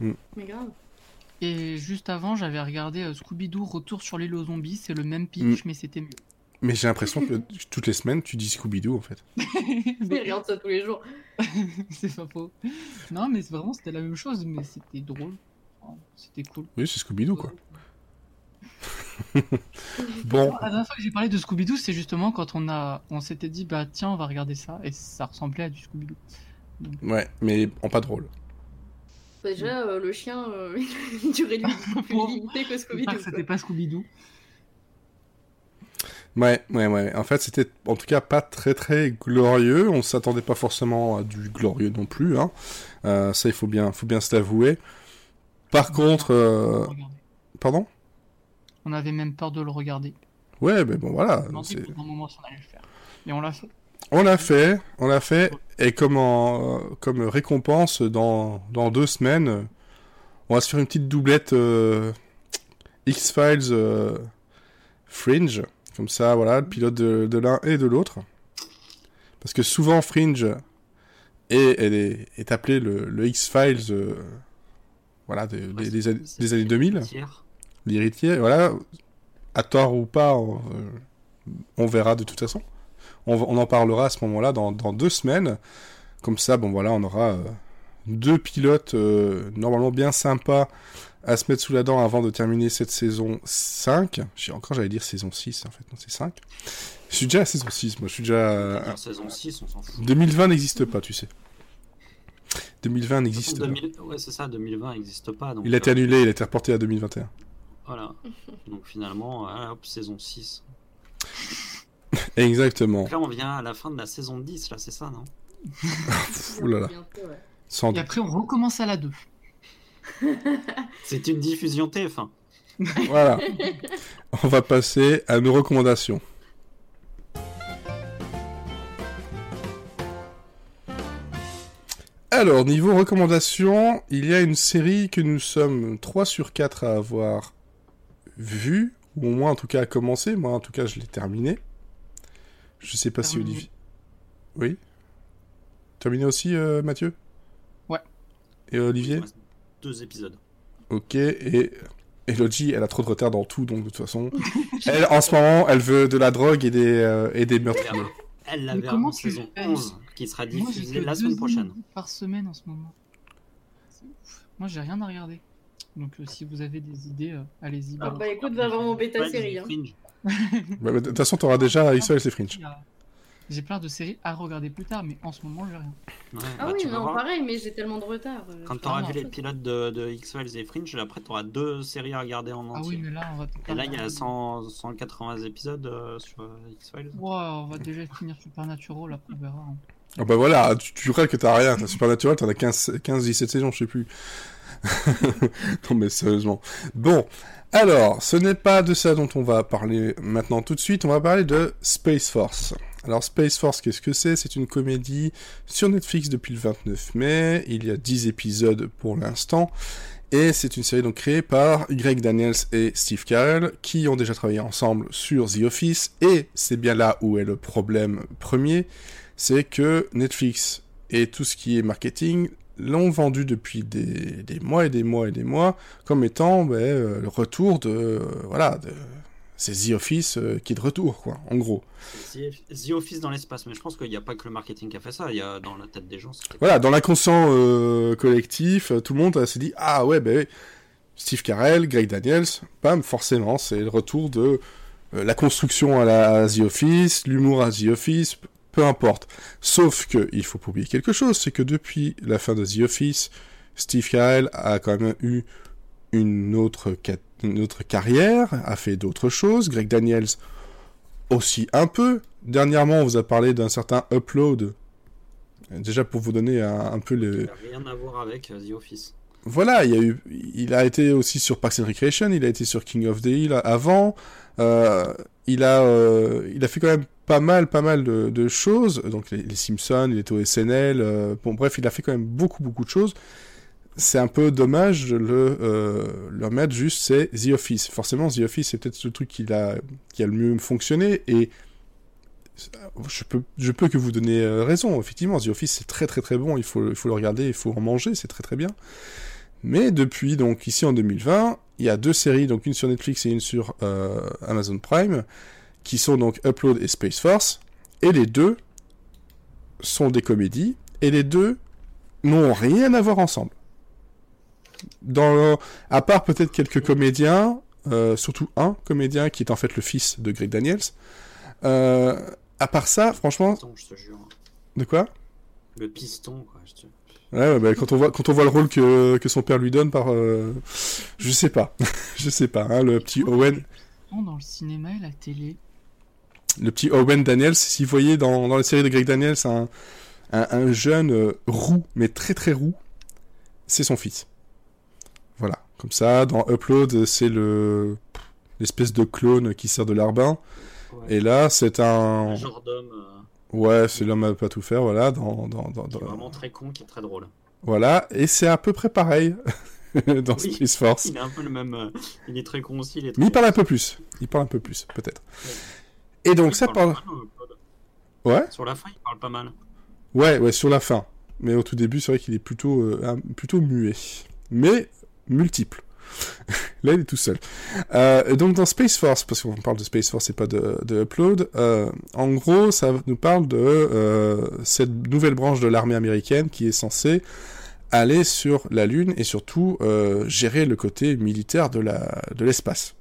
Mais grave. Et juste avant, j'avais regardé euh, Scooby-Doo Retour sur l'île aux zombies. C'est le même Mm. pitch, mais c'était mieux. Mais j'ai l'impression que toutes les semaines, tu dis Scooby-Doo en fait. Je regarde ça tous les jours. c'est pas faux. Non, mais c'est vraiment, c'était la même chose, mais c'était drôle. Enfin, C'était cool. Oui, c'est Scooby-Doo quoi. Bon, La dernière fois que j'ai parlé de Scooby-Doo, c'est justement quand on a, on s'était dit, bah tiens, on va regarder ça, et ça ressemblait à du Scooby-Doo. ouais, mais en pas drôle. Bah, Déjà, euh, le chien, euh, il durait lui beaucoup plus limité que Scooby-Doo. c'était pas Scooby-Doo. Ouais, ouais, ouais. En fait, c'était en tout cas pas très très glorieux. On s'attendait pas forcément à du glorieux non plus. Hein. Euh, ça, il faut bien, faut bien se l'avouer. Par contre, euh, pardon? On avait même peur de le regarder. Ouais, mais bon, voilà. On un moment allait le faire. Et on l'a fait. On l'a fait, on l'a fait, et comme, en- comme récompense, dans, dans deux semaines, on va se faire une petite doublette euh, X-Files Fringe. Comme ça, voilà, le pilote de, de l'un et de l'autre. Parce que souvent, Fringe est, elle est, est appelé le, le X-Files euh, voilà, des, des- des années- des années 2000 Hier. l'héritier, voilà, à tort ou pas, on, euh, on verra de toute façon. On, en parlera à ce moment-là dans, dans deux semaines. Comme ça, bon voilà, on aura euh, deux pilotes normalement bien sympas à se mettre sous la dent avant de terminer cette saison 5. J'ai encore, j'allais dire saison 6, en fait, non, c'est 5. Je suis déjà à saison 6, moi, je suis déjà... Dire saison 6, on s'en fout. 2020 n'existe pas, tu sais. 2020 n'existe pas. 2000 Ouais, c'est ça, 2020 n'existe pas. Donc, Il a été euh, annulé, il a été reporté à 2021. Voilà. Donc finalement, euh, hop, saison 6. Exactement. Donc là, on vient à la fin de la saison 10, là, c'est ça, non? Ouh là là. Et après, on recommence à la 2. C'est une diffusion TF1. Voilà. On va passer à nos recommandations. Alors, niveau recommandations, il y a une série que nous sommes 3 sur 4 à avoir vue, ou au moins en tout cas à commencer. Moi, en tout cas, je l'ai terminé. Je sais pas si. Olivier. Oui Terminé aussi, euh, Mathieu? Ouais. Et Olivier? Deux épisodes. Ok, et Elodie, elle a trop de retard dans tout, donc de toute façon. elle, en ce moment, elle veut de la drogue et des, euh, et des meurtriers. Elle l'avait en saison fais 11, qui sera diffusée la semaine prochaine. par semaine en ce moment. C'est ouf. Moi, j'ai rien à regarder. Donc, euh, si vous avez des idées, euh, allez-y. Ah bah écoute, va voir mon bêta série. Hein. Bah, bah, De toute façon, t'auras déjà X-Files et Fringe. Il y a- J'ai plein de séries à regarder plus tard, mais en ce moment, j'ai rien. Ouais, Ah bah, oui, non, voir. pareil, mais j'ai tellement de retard. euh, Quand je tu auras peux vu les pilotes de, de X-Files et Fringe, après tu auras deux séries à regarder en Ah entier. oui, mais là, on va. Et là, il y a 100, 180 épisodes euh, sur euh, X-Files. Ouais, on va déjà finir Supernatural, après on verra. hein. Ah bah voilà, tu, tu rêves que t'as rien. T'as Supernatural, t'en as 15, 15, 17 saisons, je sais plus. non mais sérieusement. Bon, alors, ce n'est pas de ça dont on va parler maintenant tout de suite, on va parler de Space Force. Alors Space Force, qu'est-ce que c'est? C'est une comédie sur Netflix depuis le 29 mai, il y a 10 épisodes pour l'instant, et c'est une série donc créée par Greg Daniels et Steve Carell, qui ont déjà travaillé ensemble sur The Office, et c'est bien là où est le problème premier, c'est que Netflix et tout ce qui est marketing l'ont vendu depuis des, mois et des mois et des mois comme étant ben, euh, le retour de euh, voilà de c'est The Office euh, qui est de retour quoi en gros The Office dans l'espace, mais je pense qu'il n'y a pas que le marketing qui a fait ça, il y a dans la tête des gens. voilà dans l'inconscient euh, collectif euh, tout le monde s'est dit ah ouais ben Steve Carell Greg Daniels bam forcément c'est le retour de euh, la construction à la à The Office l'humour à The Office peu importe Sauf que il faut pas oublier quelque chose, c'est que depuis la fin de The Office, Steve Carell a quand même eu une autre, ca- une autre carrière, a fait d'autres choses. Greg Daniels aussi un peu. Dernièrement, on vous a parlé d'un certain Upload. Déjà pour vous donner un, un peu le, Il n'a rien à voir avec euh, The Office. voilà, il, y a eu, il a été aussi sur Parks and Recreation, il a été sur King of the Hill avant. Euh, il a, euh, il a fait quand même pas mal, pas mal de, de choses. Donc les, les, Simpsons, il était au SNL. Euh, bon, bref, il a fait quand même beaucoup, beaucoup de choses. C'est un peu dommage le, euh, juste, c'est The Office. Forcément, The Office, c'est peut-être le truc qui a, qui a le mieux fonctionné. Et je peux, que vous donner raison. Effectivement, The Office, c'est très, très, très bon. Il faut, il faut le regarder, il faut en manger, c'est très, très bien. Mais depuis, donc, ici en 2020, il y a deux séries, donc une sur Netflix et une sur euh, Amazon Prime, qui sont donc Upload et Space Force, et les deux sont des comédies, et les deux n'ont rien à voir ensemble. Dans, à part peut-être quelques comédiens, euh, surtout un comédien qui est en fait le fils de Greg Daniels. Euh, à part ça, franchement. Piston, je te jure. De quoi? Le piston, quoi. Je te... Ouais, ouais bah, quand on voit quand on voit le rôle que, que son père lui donne par, euh... je sais pas, je sais pas, hein, le petit Owen. Dans le cinéma et la télé? Le petit Owen Daniels, si vous voyez dans, dans la série de Greg Daniels un, un, un jeune euh, roux, mais très très roux, c'est son fils. Voilà, comme ça, dans Upload, c'est le l'espèce de clone qui sert de larbin. Ouais. Et là, c'est un... un genre d'homme. Euh... Ouais, c'est l'homme à pas tout faire, voilà. Dans, dans, dans, dans... vraiment très con, qui est très drôle. Voilà, et c'est à peu près pareil dans oui, Space Force. Il est un peu le même. Euh, il est très con aussi. Il est très Mais il parle un peu plus. Il parle un peu plus, peut-être. Ouais. Et donc, il ça parle. parle... Mal, ouais Sur la fin, il parle pas mal. Ouais, ouais, sur la fin. Mais au tout début, c'est vrai qu'il est plutôt, euh, plutôt muet. Mais multiple. Là, il est tout seul. Euh, donc, dans Space Force, parce qu'on parle de Space Force et pas de, de Upload, euh, en gros, ça nous parle de euh, cette nouvelle branche de l'armée américaine qui est censée aller sur la Lune et surtout gérer le côté militaire de la de l'espace.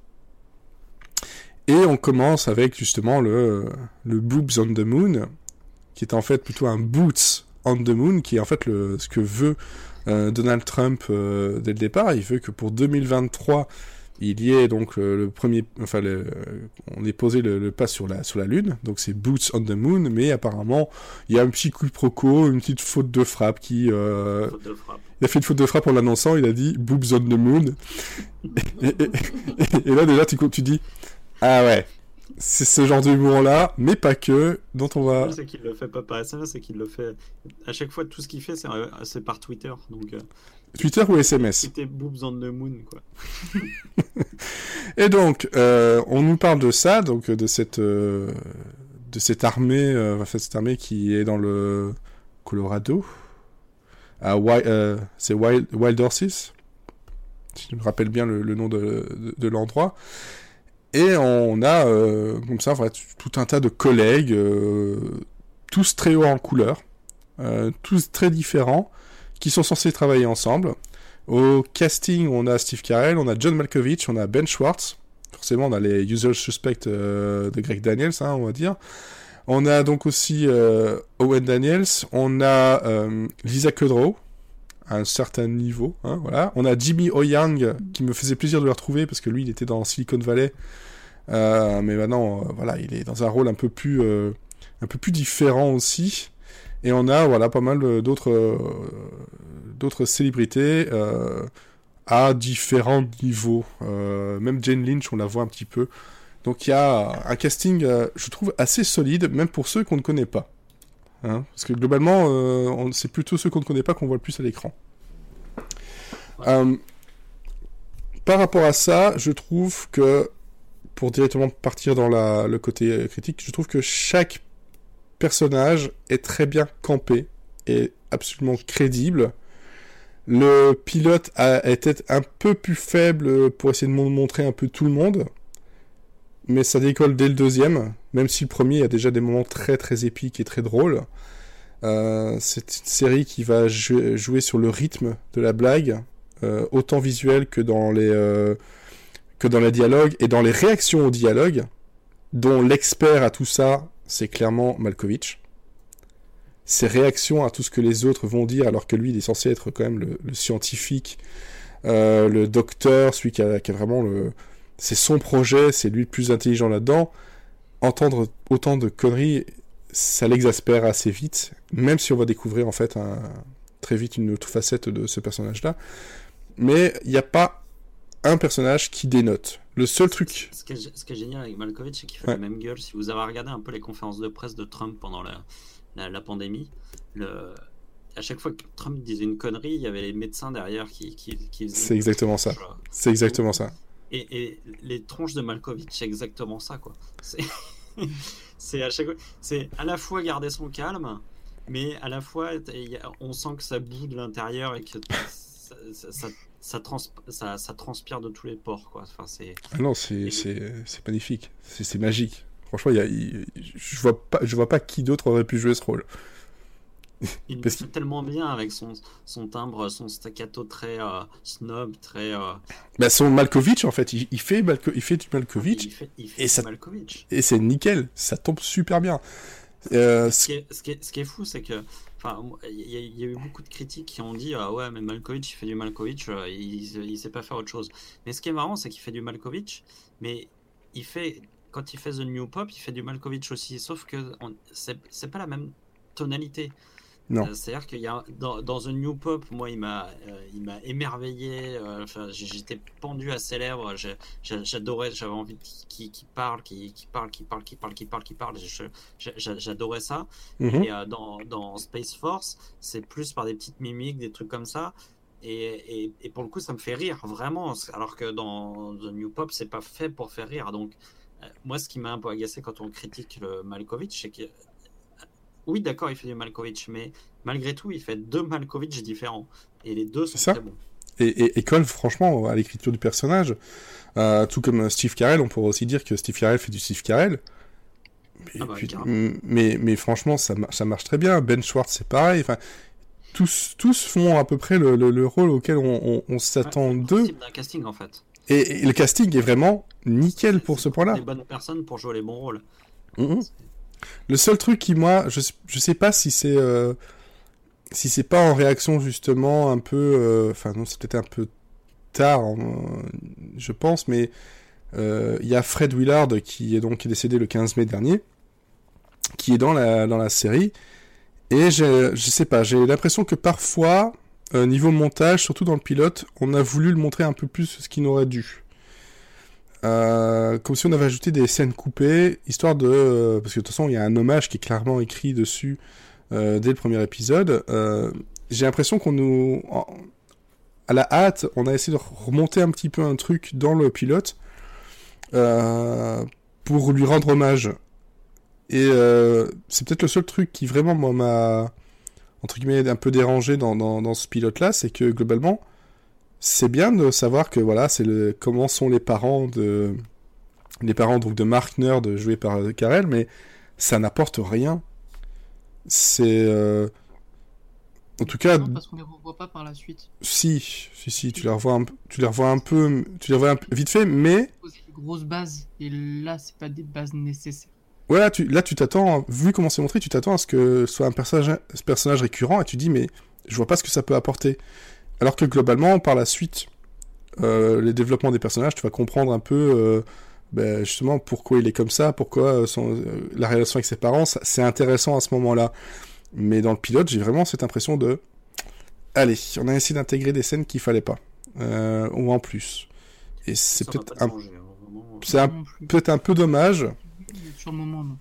Et on commence avec justement le, le Boobs on the Moon, qui est en fait plutôt un Boots on the Moon, qui est en fait le, ce que veut euh, Donald Trump euh, dès le départ. Il veut que pour 2023, il y ait donc euh, le premier, enfin, le, on ait posé le, le, pas sur la sur la lune. Donc c'est Boots on the Moon, mais apparemment il y a un petit quiproquo, une petite faute de frappe qui. Faute de frappe. il a fait une faute de frappe en l'annonçant. Il a dit Boobs on the Moon. et, et, et, et, là déjà tu tu dis ah ouais. C'est ce genre d'humour-là, mais pas que, dont on va... C'est qu'il le fait pas par SMS, c'est qu'il le fait... À chaque fois, tout ce qu'il fait, c'est par Twitter, donc... Euh... Twitter ou SMS C'était Boobs on the Moon, quoi. Et donc, euh, on nous parle de ça, donc de cette, euh, de cette armée, euh, enfin, cette armée qui est dans le Colorado, à euh, c'est Wild, Wild Horses, si je me rappelle bien le, le nom de, de, de l'endroit. Et on a euh, comme ça tout un tas de collègues, euh, tous très hauts en couleur, euh, tous très différents, qui sont censés travailler ensemble. Au casting, on a Steve Carell, on a John Malkovich, on a Ben Schwartz. Forcément, on a les usual suspects de Greg Daniels, hein, on va dire. On a donc aussi Owen Daniels, on a Lisa Kudrow, un certain niveau. Hein, voilà. On a Jimmy O Yang, qui me faisait plaisir de le retrouver parce que lui, il était dans Silicon Valley. Euh, mais maintenant, euh, voilà, il est dans un rôle un peu plus, euh, un peu plus différent aussi. Et on a, voilà, pas mal d'autres, d'autres célébrités à différents niveaux. même Jane Lynch, on la voit un petit peu. Donc il y a un casting, je trouve, assez solide, même pour ceux qu'on ne connaît pas. Hein Parce que globalement, euh, c'est plutôt ceux qu'on ne connaît pas qu'on voit le plus à l'écran. Euh, par rapport à ça, je trouve que, pour directement partir dans la, le côté critique, je trouve que chaque personnage est très bien campé et absolument crédible. Le pilote a, été un peu plus faible pour essayer de montrer un peu tout le monde mais ça décolle dès le deuxième, même si le premier a déjà des moments très très épiques et très drôles. Euh, c'est une série qui va jouer sur le rythme de la blague, euh, autant visuel que dans les euh, que dans les dialogues et dans les réactions au dialogue, dont l'expert à tout ça, c'est clairement Malkovich. Ses réactions à tout ce que les autres vont dire, alors que lui, il est censé être quand même le, le scientifique, le docteur, celui qui a, qui a vraiment le, c'est son projet, c'est lui le plus intelligent là-dedans. Entendre autant de conneries, ça l'exaspère assez vite, même si on va découvrir en fait un, très vite une autre facette de ce personnage-là. Mais il n'y a pas un personnage qui dénote. Le seul truc. Ce qui est, ce qui est génial avec Malkovich, c'est qu'il fait Ouais. la même gueule. Si vous avez regardé un peu les conférences de presse de Trump pendant la, la, la pandémie, le... à chaque fois que Trump disait une connerie, il y avait les médecins derrière qui, qui, qui C'est exactement ça. C'est exactement ça. Et, et les tronches de Malkovich, c'est exactement ça, quoi. C'est, à chaque c'est à la fois garder son calme, mais à la fois, on sent que ça boue de l'intérieur et que ça, ça, ça, ça trans- ça- ça transpire de tous les pores, quoi. Enfin, c'est, Ah non, c'est magnifique. C'est magique. Franchement, y a, je vois pas, je vois pas qui d'autre aurait pu jouer ce rôle. Il Parce fait tellement bien avec son, son timbre, son staccato très euh, snob, très. euh, Bah, son Malkovich, en fait, il, il fait, Malko- il fait du Malkovich il fait, il fait et du ça- Malkovich. et c'est nickel. Ça tombe super bien. Euh, Ce qui est, ce qui est- ce qui est fou, c'est que. Enfin, il y, a- il y a eu beaucoup de critiques qui ont dit Ah ouais, mais Malkovich, il fait du Malkovich, il, il sait pas faire autre chose. Mais ce qui est marrant, c'est qu'il fait du Malkovich, mais il fait. Quand il fait The New Pop, il fait du Malkovich aussi. Sauf que c'est pas la même tonalité. Non. Euh, C'est-à-dire qu'il y a dans, dans The New Pop, moi, il m'a, euh, il m'a émerveillé. euh, j'étais pendu à ses lèvres. J'adorais. J'avais envie qu'il parle, qu'il parle, qu'il parle, qu'il parle, qu'il parle, qu'il parle. J'adorais ça. mhm. Et euh, dans, dans Space Force, c'est plus par des petites mimiques, des trucs comme ça. Et, et, et pour le coup, ça me fait rire, vraiment. Alors que dans The New Pop, c'est pas fait pour faire rire. Donc, euh, moi, ce qui m'a un peu agacé quand on critique le Malkovich, c'est que. Oui, d'accord, il fait du Malkovich, mais malgré tout, il fait deux Malkovich différents. Et les deux sont ça. très bons. et, et, et colle franchement à l'écriture du personnage. Euh, tout comme euh, Steve Carell, on pourrait aussi dire que Steve Carell fait du Steve Carell. Mais, Ah bah, carrément. mais, mais franchement, ça, ça marche très bien. Ben Schwartz, c'est pareil. Enfin, tous, tous font à peu près le, le- le rôle auquel on, on- on s'attend Ouais, d'eux. d'un casting, en fait. Et, et le casting est vraiment nickel pour ce point-là. Les bonnes personnes pour jouer les bons rôles. Mhm. Le seul truc qui, moi, je, je sais pas si c'est. euh, si c'est pas en réaction justement un peu. euh, Enfin, non, c'est peut-être un peu tard, je pense, mais euh, il y a Fred Willard qui est donc décédé le 15 mai dernier, qui est dans la, dans la série. Et je sais pas, j'ai l'impression que parfois, niveau montage, surtout dans le pilote, on a voulu le montrer un peu plus ce qu'il n'aurait dû. Euh, comme si on avait ajouté des scènes coupées, histoire de... euh, parce que de toute façon, il y a un hommage qui est clairement écrit dessus euh, dès le premier épisode. Euh, J'ai l'impression qu'on nous... à la hâte, on a essayé de remonter un petit peu un truc dans le pilote euh, pour lui rendre hommage. Et c'est peut-être le seul truc qui vraiment m'a entre guillemets un peu dérangé dans, dans, dans ce pilote-là, c'est que globalement, c'est bien de savoir que voilà, c'est le comment sont les parents de les parents donc de Mark Nerd joué par euh, Carell, mais ça n'apporte rien. C'est euh, en tout cas Non, parce qu'on les revoit pas par la suite. si si si tu les revois un, tu les revois un peu tu les revois un peu vite fait, mais grosses bases, et là, c'est pas des bases nécessaires. Ouais, là, tu, là, tu t'attends, vu comment c'est montré, tu t'attends à ce que ce soit un personnage, ce personnage récurrent et tu dis, mais je vois pas ce que ça peut apporter. Alors que globalement, par la suite, euh, les développements des personnages, tu vas comprendre un peu, euh, ben, justement, pourquoi il est comme ça, pourquoi euh, son, euh, la relation avec ses parents, c'est intéressant à ce moment-là. Mais dans le pilote, j'ai vraiment cette impression de, allez, on a essayé d'intégrer des scènes qu'il fallait pas, euh, ou en plus. Et c'est peut-être un, hein, c'est peut-être peu dommage. Sur le moment, non.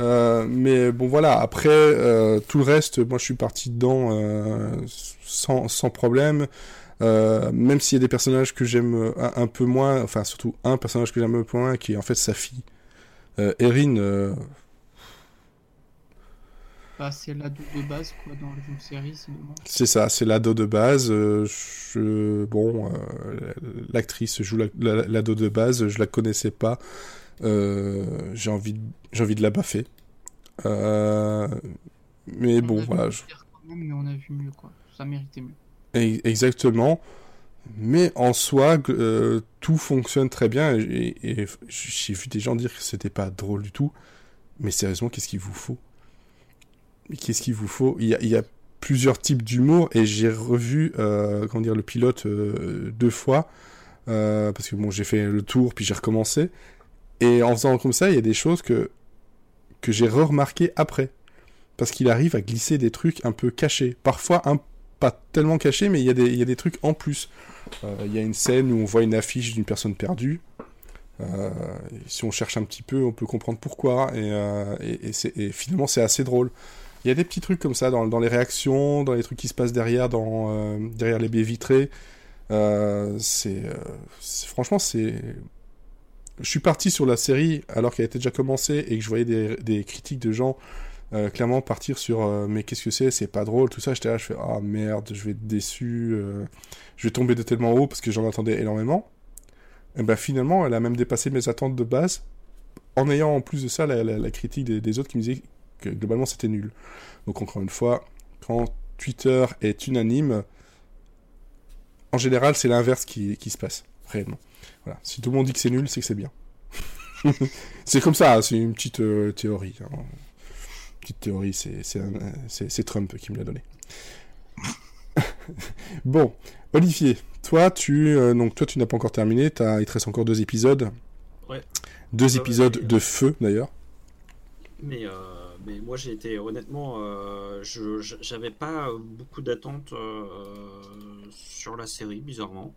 Euh, mais bon voilà, après euh, tout le reste, moi je suis parti dedans euh, sans, sans problème. Euh, même s'il y a des personnages que j'aime euh, un, un peu moins, enfin surtout un personnage que j'aime un peu moins, qui est en fait sa fille, euh, Erin. euh, Bah, c'est l'ado de base, quoi, dans une série, c'est ça, c'est l'ado de base. je, bon, l'actrice joue la- la- l'ado de base, je la connaissais pas. J'ai envie, de- j'ai envie de la baffer. Mais On bon, voilà. je- même, mais on a vu mieux, quoi. Ça méritait mieux. Exactement. Mais en soi, euh, tout fonctionne très bien. Et, j'ai vu des gens dire que c'était pas drôle du tout. Mais sérieusement, qu'est-ce qu'il vous faut? Qu'est-ce qu'il vous faut? Il y, a, plusieurs types d'humour et j'ai revu euh, comment dire, le pilote euh, deux fois. parce que bon, j'ai fait le tour puis j'ai recommencé. Et en faisant comme ça, il y a des choses que, que j'ai re-remarquées après. Parce qu'il arrive à glisser des trucs un peu cachés. Parfois un pas tellement cachés, mais il y, y a des trucs en plus. Euh, Il y a une scène où on voit une affiche d'une personne perdue. Euh, si on cherche un petit peu, on peut comprendre pourquoi. Et, euh, et, finalement, c'est assez drôle. Il y a des petits trucs comme ça dans, dans les réactions, dans les trucs qui se passent derrière, derrière les baies vitrées. c'est franchement, c'est. Je suis parti sur la série alors qu'elle était déjà commencée et que je voyais des critiques de gens clairement partir sur mais qu'est-ce que c'est, c'est pas drôle, tout ça. J'étais là, je fais ah merde, je vais être déçu, je vais tomber de tellement haut parce que j'en attendais énormément et ben finalement, elle a même dépassé mes attentes de base, en ayant en plus de ça la, critique des, autres qui me disaient que globalement c'était nul. Donc encore une fois, quand Twitter est unanime, en général c'est l'inverse qui, se passe, réellement. Voilà. Si tout le monde dit que c'est nul, c'est que c'est bien. c'est comme ça, c'est une petite euh, théorie. Hein. Petite théorie, c'est Trump qui me l'a donné. bon, Olivier, toi, tu, euh, donc, toi, tu n'as pas encore terminé. As, il te reste encore deux épisodes. Ouais. Deux épisodes de feu, d'ailleurs. Mais, euh, mais moi, j'ai été honnêtement, euh, je j'avais pas beaucoup d'attentes sur la série, bizarrement.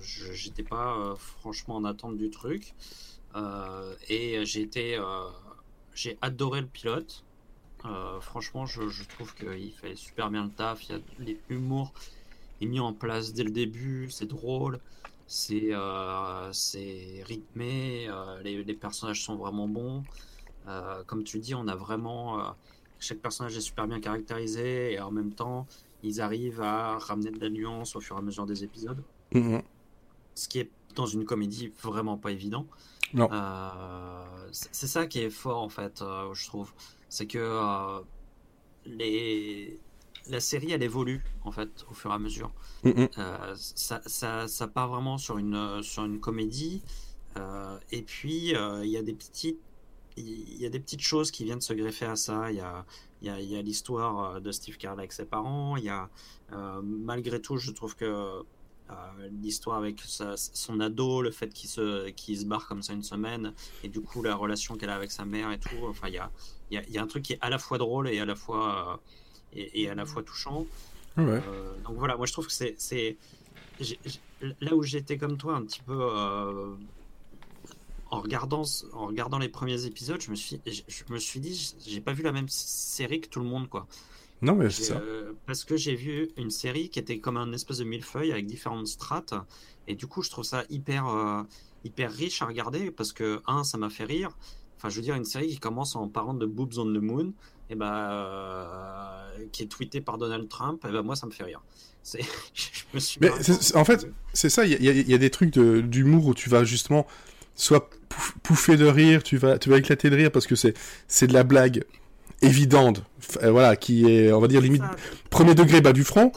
J'étais pas franchement en attente du truc. et j'ai été, j'ai adoré le pilote. franchement, je, je trouve qu'il fait super bien le taf. Il y a l'humour mis en place dès le début, c'est drôle, c'est euh, rythmé, euh, les, les, personnages sont vraiment bons. Euh, comme tu dis, on a vraiment. Euh, chaque personnage est super bien caractérisé et en même temps, ils arrivent à ramener de la nuance au fur et à mesure des épisodes. Mhm. Ce qui est dans une comédie vraiment pas évident. Non. c'est ça qui est fort en fait, je trouve. C'est que les la série elle évolue en fait au fur et à mesure. Mm. Euh, ça, ça, ça, part vraiment sur une sur une comédie euh, et puis euh, il y a des petites il y a des petites choses qui viennent se greffer à ça. Il y a il y a, l'histoire de Steve Carell avec ses parents. Il y a malgré tout je trouve que l'histoire avec son ado, le fait qu'il se, se barre comme ça une semaine, et du coup la relation qu'elle a avec sa mère et tout. Enfin, il y a, y, a, y a, un truc qui est à la fois drôle et à la fois et, à la fois touchant. Euh, donc voilà, moi je trouve que c'est, là où j'étais comme toi un petit peu euh, en regardant en regardant les premiers épisodes, je me suis je, me suis dit j'ai pas vu la même série que tout le monde quoi. Non mais c'est ça. Euh, parce que j'ai vu une série qui était comme un espèce de millefeuille avec différentes strates et du coup je trouve ça hyper hyper riche à regarder parce que un ça m'a fait rire. Enfin je veux dire une série qui commence en parlant de boobs on the moon et bah, qui est tweeté par Donald Trump, et ben moi ça me fait rire. je me suis Mais en fait, c'est ça, il y, y, a des trucs d'humour où tu vas justement soit pouffer de rire, tu vas, tu vas éclater de rire parce que c'est, c'est de la blague évidente, voilà, qui est, on va dire, limite premier degré bas du front.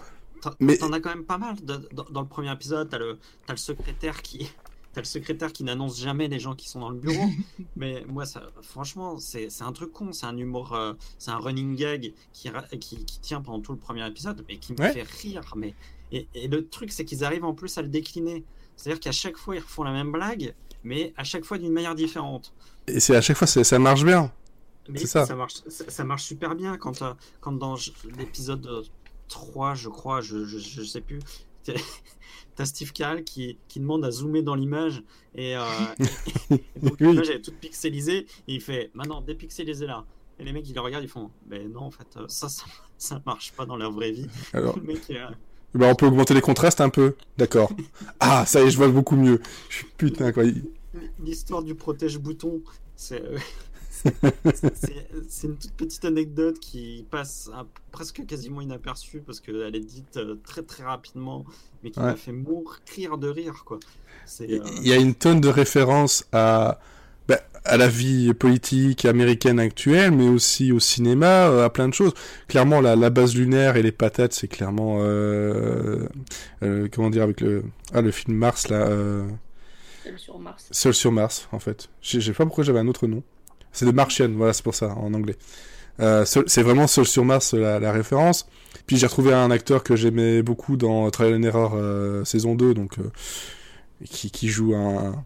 Mais t'en as quand même pas mal. dans, le premier épisode, t'as le, as le secrétaire qui, T'as le secrétaire qui n'annonce jamais les gens qui sont dans le bureau. mais moi, ça, franchement, c'est un truc con. C'est un humour, euh, c'est un running gag qui, qui, tient pendant tout le premier épisode, mais qui me fait rire. Mais et, le truc, c'est qu'ils arrivent en plus à le décliner. C'est-à-dire qu'à chaque fois, ils refont la même blague, mais à chaque fois d'une manière différente. Et c'est à chaque fois, ça marche bien. C'est ça. Ça marche, ça, marche super bien quand, euh, quand dans l'épisode 3, je crois, je, je, je sais plus, t'as Steve Carell qui, qui, demande à zoomer dans l'image et, euh, donc l'image est toute pixelisée et il fait maintenant dépixelisez là et les mecs ils le regardent ils font ben non en fait euh, ça ça, ça marche pas dans la vraie vie. Alors euh, ben, on peut augmenter les contrastes un peu. D'accord. Ah ça y est je vois beaucoup mieux. Putain quoi. L'histoire du protège bouton c'est c'est une toute petite anecdote qui passe presque quasiment inaperçue parce qu'elle est dite euh, très très rapidement, mais qui m'a fait mourir de rire. Quoi. Euh, Il y a une tonne de références à, bah, à la vie politique américaine actuelle, mais aussi au cinéma, euh, à plein de choses. Clairement, la, la base lunaire et les patates, c'est clairement... comment dire avec le... Ah, le film Mars, là... Seul sur Mars. Seul sur Mars, en fait. Je sais pas pourquoi j'avais un autre nom. C'est de Martian, voilà, c'est pour ça, en anglais. Euh, c'est vraiment Seul sur Mars la, référence. Puis j'ai retrouvé un acteur que j'aimais beaucoup dans Trial and Error euh, saison 2, donc euh, qui, qui, joue un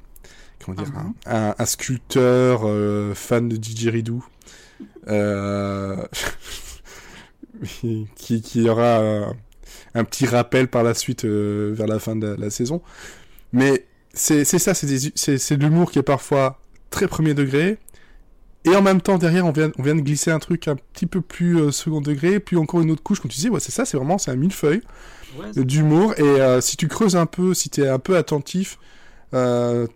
comment dire ah un, un, sculpteur fan de didgeridoo qui, qui aura un petit rappel par la suite vers la fin de la, la saison. Mais c'est ça, c'est de l'humour qui est parfois très premier degré. Et en même temps, derrière, on vient, on vient de glisser un truc un petit peu plus euh, second degré, puis encore une autre couche, comme tu disais, ouais, c'est ça, c'est vraiment, c'est un millefeuille Ouais, euh, d'humour. Et euh, si tu creuses un peu, si t'es un peu attentif, euh,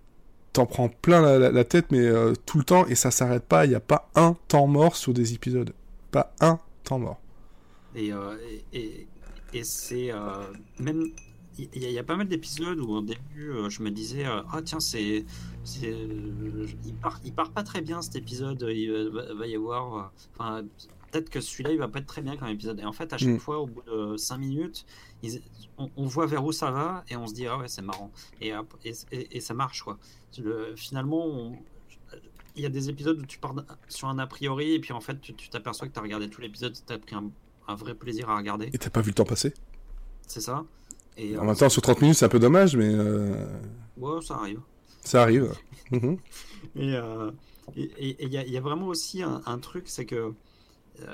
t'en prends plein la, la- la tête, mais tout le temps, et ça s'arrête pas. Il n'y a pas un temps mort sur des épisodes. Pas un temps mort. Et, et, et, et c'est même. Il y, a- il y a pas mal d'épisodes où au début euh, je me disais euh, ah tiens c'est euh, il part il part pas très bien cet épisode il va, va y avoir enfin peut-être que celui-là il va pas être très bien comme épisode. Et en fait à chaque Mm. fois au bout de 5 minutes ils- on, on voit vers où ça va et on se dit ah ouais c'est marrant. Et, hop, et, et, et ça marche quoi. Le- finalement on- il y a des épisodes où tu pars sur un a priori et puis en fait tu tu t'aperçois que tu as regardé tout l'épisode tu as pris un, un vrai plaisir à regarder. Et t'as pas vu le temps passer? c'est ça et En euh, même temps, sur 30 minutes, c'est un peu dommage, mais euh, ouais, ça arrive ça arrive. Mhm. Et euh, il y, a- il y a vraiment aussi un, un truc, c'est que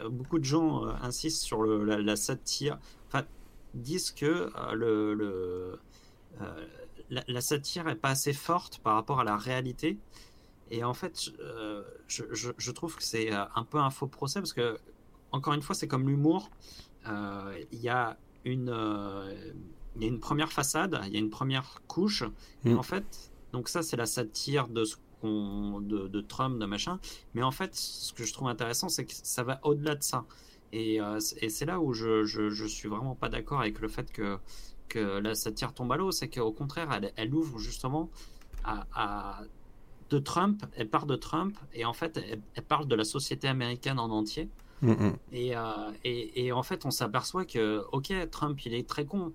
beaucoup de gens insistent sur le- la, la satire, enfin, disent que le, le, la, la satire est pas assez forte par rapport à la réalité. Et en fait, euh, je, je- je trouve que c'est un peu un faux procès parce que, encore une fois, c'est comme l'humour. Euh, Il y a une, euh, il y a une première façade, il y a une première couche. Et Mm. en fait, donc ça, c'est la satire de ce qu'on, de, de Trump, de machin. Mais en fait, ce que je trouve intéressant, c'est que ça va au-delà de ça. Et, euh, et c'est là où je, je, je suis vraiment pas d'accord avec le fait que, que la satire tombe à l'eau. C'est qu'au contraire, elle, elle ouvre justement à, à- de Trump, elle part de Trump, et en fait, elle, elle parle de la société américaine en entier. Mhm. Et, euh, et, et en fait, on s'aperçoit que, ok, Trump, il est très con,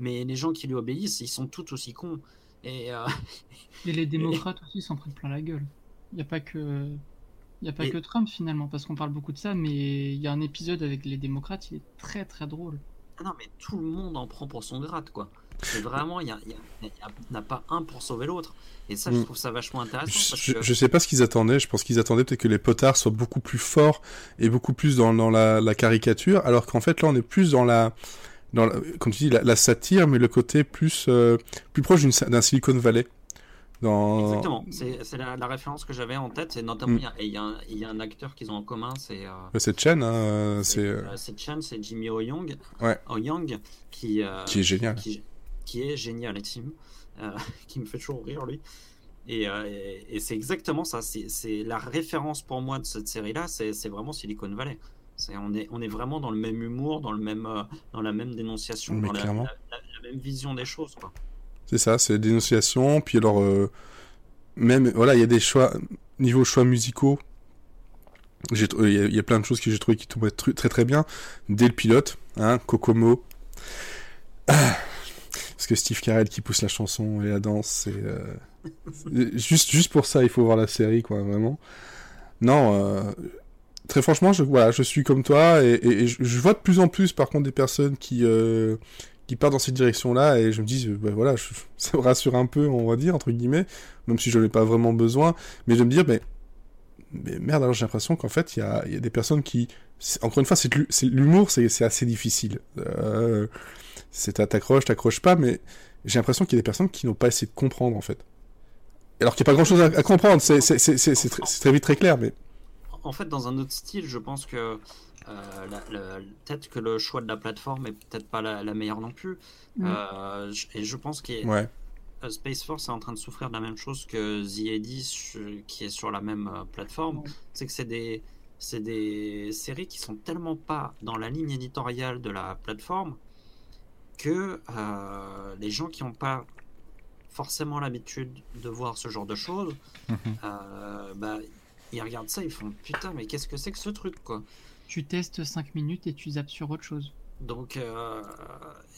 mais les gens qui lui obéissent, ils sont tout aussi cons. Et, euh, Et les démocrates aussi s'en prennent plein la gueule. Il n'y a pas que. Il n'y a pas Et- que Trump finalement, parce qu'on parle beaucoup de ça, mais il y a un épisode avec les démocrates, il est très très drôle. ah non, mais tout le monde en prend pour son grade, quoi. C'est vraiment, il n'y a, a- pas un pour sauver l'autre. Et ça, je Mm. trouve ça vachement intéressant. parce Je, que- je sais pas ce qu'ils attendaient. Je pense qu'ils attendaient peut-être que les potards soient beaucoup plus forts et beaucoup plus dans, dans la, la caricature, alors qu'en fait là on est plus dans la, dans comme tu dis, la, la satire, mais le côté plus, euh, plus proche d'un Silicon Valley. Dans... Exactement, c'est c'est la, la référence que j'avais en tête. Et notamment, Mm. il y a- un- il y a un acteur qu'ils ont en commun, c'est. euh, Ouais, Cette chaîne, hein, euh, c'est c'est, euh, cette chaîne, c'est Jimmy O. Young, Ouais. O. Young, qui, qui est génial. qui, qui est génial, Tim, qui me fait toujours rire, lui. Et, euh, et- et c'est exactement ça. C'est c'est la référence pour moi de cette série-là, c'est c'est vraiment Silicon Valley. On est, on est vraiment dans le même humour, dans, le même, euh, dans la même dénonciation, Mais dans la, même vision des choses. C'est ça, c'est dénonciation. Puis alors, euh, même, voilà, il y a des choix, niveau choix musicaux. Il y, a- il y a plein de choses que j'ai trouvé qui tombaient tr- très très bien. Dès le pilote, hein, Kokomo. Ah, parce que Steve Carell qui pousse la chanson et la danse, c'est. euh, c'est- juste, juste pour ça, il faut voir la série, quoi, vraiment. Non, euh, très franchement, je, voilà, je suis comme toi et, je, vois de plus en plus, par contre, des personnes qui. euh, qui partent dans cette direction-là et je me dis, bah voilà, ça me rassure un peu, on va dire, entre guillemets, même si je n'en ai pas vraiment besoin, mais de me dire, mais, merde, alors j'ai l'impression qu'en fait, il y a, y a des personnes qui, encore une fois, c'est l'humour, c'est assez difficile. Euh, t'accroches, t'accroches pas, mais j'ai l'impression qu'il y a des personnes qui n'ont pas essayé de comprendre, en fait. Alors qu'il n'y a pas grand-chose à, comprendre, c'est très, très vite très clair, mais En fait, dans un autre style, je pense que euh, la- la- peut-être que le choix de la plateforme est peut-être pas la, la meilleure non plus. Mm. Euh, et je pense que ouais. Space Force est en train de souffrir de la même chose que The qui est sur la même euh, plateforme. Ouais. C'est que c'est des, c'est des séries qui sont tellement pas dans la ligne éditoriale de la plateforme que euh, les gens qui n'ont pas forcément l'habitude de voir ce genre de choses, Mhm. euh, bah, ils regardent ça, ils font putain, mais qu'est-ce que c'est que ce truc quoi? Tu testes 5 minutes et tu zappes sur autre chose. Donc, euh,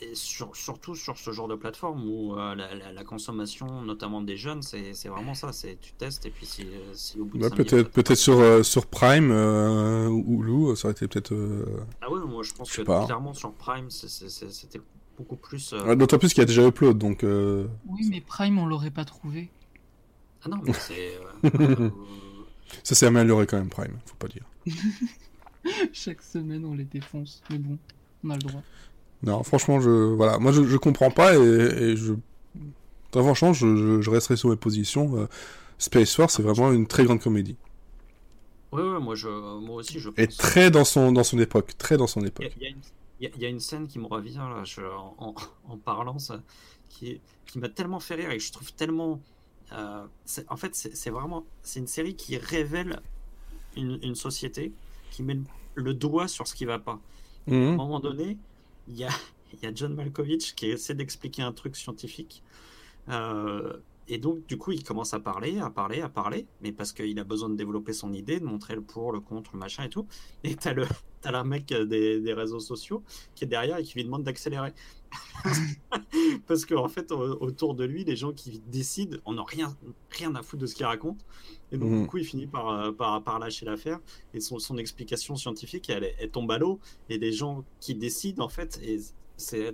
et sur- surtout sur ce genre de plateforme où euh, la, la- la consommation, notamment des jeunes, c'est c'est vraiment ça. C'est tu testes et puis si, si au bout de Bah, peut-être peut-être sur, euh, sur Prime euh, ou Hulu, ça aurait été peut-être... euh, Ah ouais, moi je pense je que pas. clairement sur Prime, c'était beaucoup plus. euh, ouais, D'autant plus qu'il y a déjà Upload, donc... euh, Oui, mais Prime, on l'aurait pas trouvé. Ah non, mais c'est. Ça s'est amélioré quand même, Prime, faut pas dire. Chaque semaine, on les défonce. Mais bon, on a le droit. Non, franchement, je... Voilà, moi je, je comprends pas et, et je... Très franchement, je, je, je resterai sur mes positions. euh, Space Force, c'est vraiment une très grande comédie. Ouais, ouais, moi, je, moi aussi, je pense. Et très dans son, dans son époque. Très dans son époque. a- il y a une- il y a- il y a une scène qui me revient là, je- en, en- parlant, ça, qui, est- qui m'a tellement fait rire et que je trouve tellement. Euh, c'est- en fait, c'est vraiment. C'est une série qui révèle une, une société, qui met le, doigt sur ce qui va pas. À un Mhm. moment donné, il y a, il y a John Malkovich qui essaie d'expliquer un truc scientifique. Euh, et donc, du coup, il commence à parler, à parler, à parler, mais parce qu'il a besoin de développer son idée, de montrer le pour, le contre, le machin et tout. Et t'as le, t'as la mec des, des réseaux sociaux qui est derrière et qui lui demande d'accélérer. parce qu'en fait, au- autour de lui, les gens qui décident, on n'a rien, rien à foutre de ce qu'il raconte. Et donc, Mhm. du coup, il finit par, euh, par, par lâcher l'affaire. Et son, son explication scientifique, elle, elle tombe à l'eau. Et les gens qui décident, en fait, et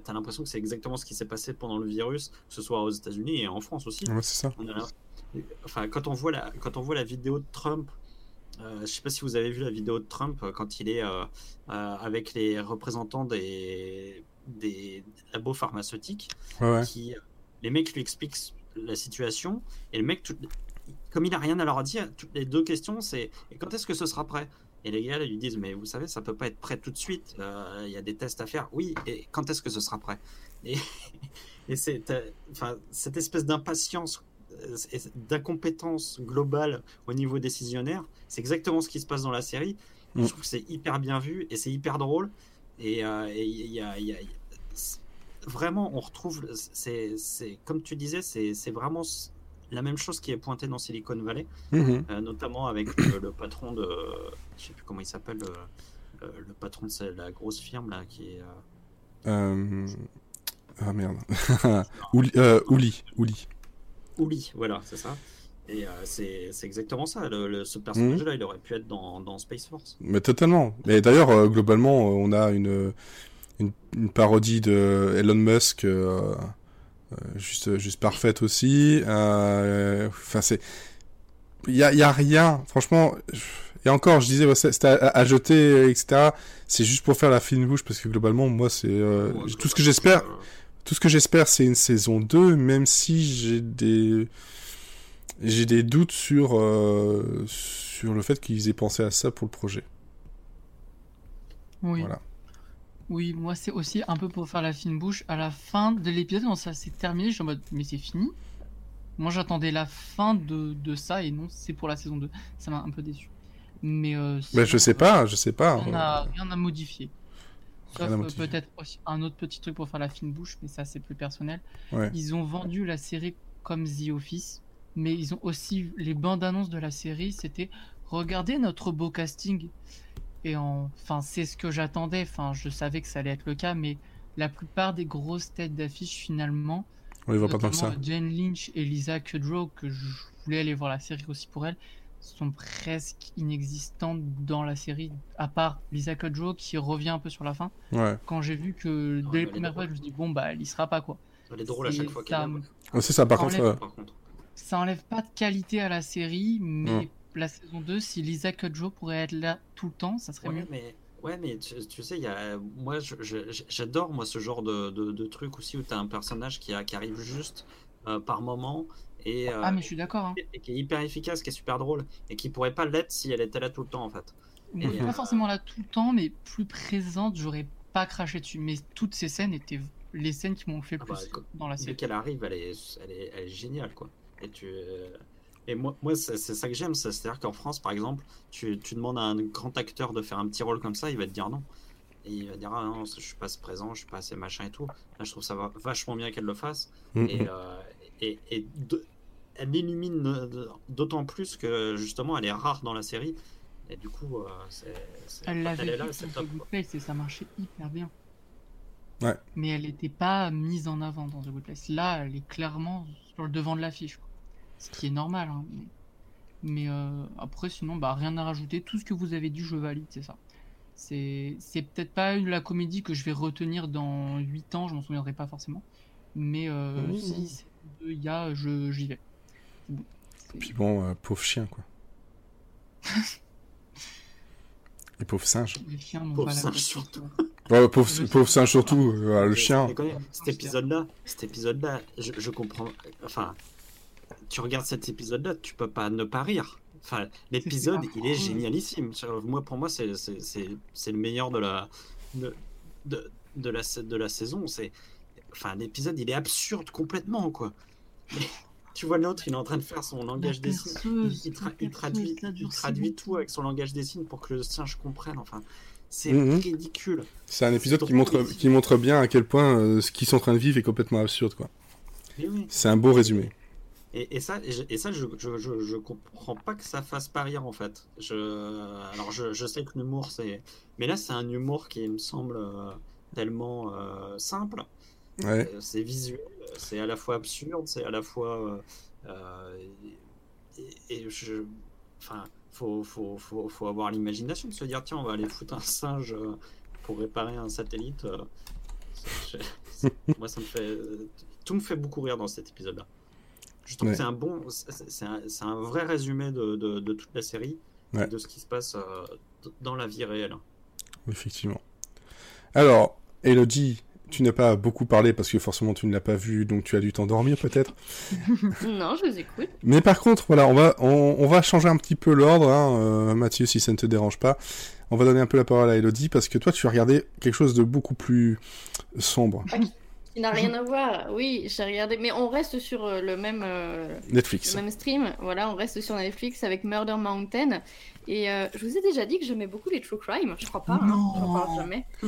t'as l'impression que c'est exactement ce qui s'est passé pendant le virus, que ce soit aux États-Unis et en France aussi. Ouais, c'est ça. On a- enfin, quand on voit la, quand on voit la vidéo de Trump, euh, je sais pas si vous avez vu la vidéo de Trump euh, quand il est euh, euh, avec les représentants des, des labos pharmaceutiques, Ouais, qui, les mecs lui expliquent la situation et le mec, tout- comme il a rien à leur dire, toutes les deux questions, c'est et quand est-ce que ce sera prêt? Et les gars ils lui disent mais vous savez ça peut pas être prêt tout de suite, euh, il y a des tests à faire. Oui, et quand est-ce que ce sera prêt? Et, euh, enfin cette espèce d'impatience euh, d'incompétence globale au niveau décisionnaire, c'est exactement ce qui se passe dans la série. Mm. Je trouve que c'est hyper bien vu et c'est hyper drôle. Et euh, il y a, il y a- y vraiment, on retrouve, c'est, comme tu disais, c'est, vraiment la même chose qui est pointée dans Silicon Valley, Mhm. euh, notamment avec le, le patron de, je sais plus comment il s'appelle, le, euh, le patron de la grosse firme là, qui est. euh, Euh... Ah merde. Ouli, euh, Ouli. Ouli. Ouli, voilà, c'est ça. Et euh, c'est, c'est exactement ça. Le, le- ce personnage-là, il aurait pu être dans, dans Space Force. Mais totalement. Mais d'ailleurs, euh, globalement, euh, on a une, une, une parodie de Elon Musk euh, juste, juste parfaite aussi. Enfin, c'est. Il y a, y a rien. Franchement. Et encore, je disais, c'était à, à jeter, etc. C'est juste pour faire la fine bouche parce que globalement, moi, c'est. tout ce que j'espère. Tout ce que j'espère, c'est une saison 2, même si j'ai des j'ai des doutes sur euh, sur le fait qu'ils aient pensé à ça pour le projet. Oui. Voilà. Oui, moi c'est aussi un peu pour faire la fine bouche. À la fin de l'épisode, quand ça s'est terminé, je suis en mode, mais c'est fini? Moi j'attendais la fin de, de ça et non, c'est pour la saison 2. Ça m'a un peu déçu. Mais euh, je sais pas, je sais pas. Euh, à, rien à modifier. Sauf euh, peut-être un autre petit truc pour faire la fine bouche, mais ça c'est plus personnel. Ouais. Ils ont vendu la série comme The Office, mais ils ont aussi les bandes annonces de la série, c'était regardez notre beau casting. Et en- enfin c'est ce que j'attendais. Enfin je savais que ça allait être le cas, mais la plupart des grosses têtes d'affiche finalement, On les voit pas tant que ça. notamment Jane Lynch et Lisa Kudrow, que je voulais aller voir la série aussi pour elle, sont presque inexistantes dans la série, à part Lisa Kudrow qui revient un peu sur la fin. Ouais. Quand j'ai vu que Ah, dès les premières fois, je me suis dit, bon, bah, elle y sera pas, quoi. Elle est drôle à chaque C'est- fois qu'elle. Ouais, c'est ça. Par Enlève- contre, euh, Par contre. Ça enlève pas de qualité à la série, mais Non. la saison 2, si Lisa Kudrow pourrait être là tout le temps, ça serait Ouais, mieux. mais, ouais, mais tu, tu sais, il y a, moi, j'adore moi ce genre de, de, de truc aussi où tu as un personnage qui, a- qui arrive juste euh, par moment et, euh, Ah, mais je suis d'accord. Hein. et qui est hyper efficace, qui est super drôle et qui pourrait pas l'être si elle était là tout le temps en fait. Et, pas euh, forcément là tout le temps, mais plus présente, j'aurais pas craché dessus. Mais toutes ces scènes étaient les scènes qui m'ont fait le Ah bah, plus quand- dans la Dès série. qu'elle arrive, elle est, elle est, elle est géniale quoi. Et tu, euh, et moi, moi c'est ça que j'aime, c'est- c'est-à-dire qu'en France, par exemple, tu, tu demandes à un grand acteur de faire un petit rôle comme ça, il va te dire non. Et il va dire ah non, je suis pas assez présent, je suis pas assez machin et tout. Là, je trouve ça va vachement bien qu'elle le fasse. mm, Et, euh, et, et de- elle l'illumine euh, d'autant plus que justement elle est rare dans la série. Et du coup, euh, c'est, Elle l'avait est là, fait top. Place et ça marchait hyper bien. Ouais. Mais elle n'était pas mise en avant dans The Good Place. Là, elle est clairement sur le devant de l'affiche. Ce qui est normal. hein, Mais, mais, euh, après, sinon, bah, rien à rajouter. Tout ce que vous avez dit, je valide, c'est ça. C'est c'est peut-être pas la comédie que je vais retenir dans 8 ans, je m'en souviendrai pas forcément. Mais euh, Mmh. si il y a, je- j'y vais. Bon. Puis bon, euh, pauvre chien quoi. Et pauvre singe. Les chiens n'ont pas la surtout. Ouais, pauvre, pauvre singe surtout, euh, le chien. Cet épisode-là, cet épisode-là, je, je comprends. Enfin, tu regardes cet épisode-là, tu peux pas ne pas rire. Enfin, l'épisode, il est génialissime. Moi, pour moi, c'est c'est- c'est- c'est le meilleur de la de, de, de la de la saison. C'est enfin l'épisode, il est absurde complètement quoi. Tu vois l'autre, il est en train de faire son langage des signes. Il, il tra- il traduit, il traduit tout avec son langage des signes pour que le singe comprenne. Enfin, c'est Mhm. ridicule. C'est un épisode qui montre, qui montre bien à quel point euh, ce qu'ils sont en train de vivre est complètement absurde, quoi. Oui. C'est un beau résumé. Et, et ça, et, ça, je, je, je, je comprends pas que ça fasse pas rire en fait. Je, alors je, sais que l'humour c'est, mais là c'est un humour qui me semble euh, tellement euh, simple. Ouais. C'est visuel, c'est à la fois absurde, c'est à la fois, et, et je, enfin, faut, faut, faut, faut avoir l'imagination de se dire tiens on va aller foutre un singe euh, pour réparer un satellite. euh, moi ça me fait, tout me fait beaucoup rire dans cet épisode-là. Je trouve Ouais. que c'est un bon, c'est un, vrai résumé de, de, de toute la série, Ouais. et de ce qui se passe euh, dans la vie réelle. Effectivement. Alors, Elodie, tu n'as pas beaucoup parlé parce que forcément tu ne l'as pas vu, donc tu as dû t'endormir peut-être. Non, je vous écoute. Mais par contre, voilà, on va, on, on va changer un petit peu l'ordre, hein, euh, Mathieu, si ça ne te dérange pas. On va donner un peu la parole à Elodie parce que toi, tu as regardé quelque chose de beaucoup plus sombre. Qui n'a rien à voir. Oui, j'ai regardé. Mais on reste sur euh, le même, euh, Netflix. le même stream. Voilà, on reste sur Netflix avec Murder Mountain. Et euh, je vous ai déjà dit que j'aimais beaucoup les true crime. Je crois pas. hein. Non. J'en parle jamais.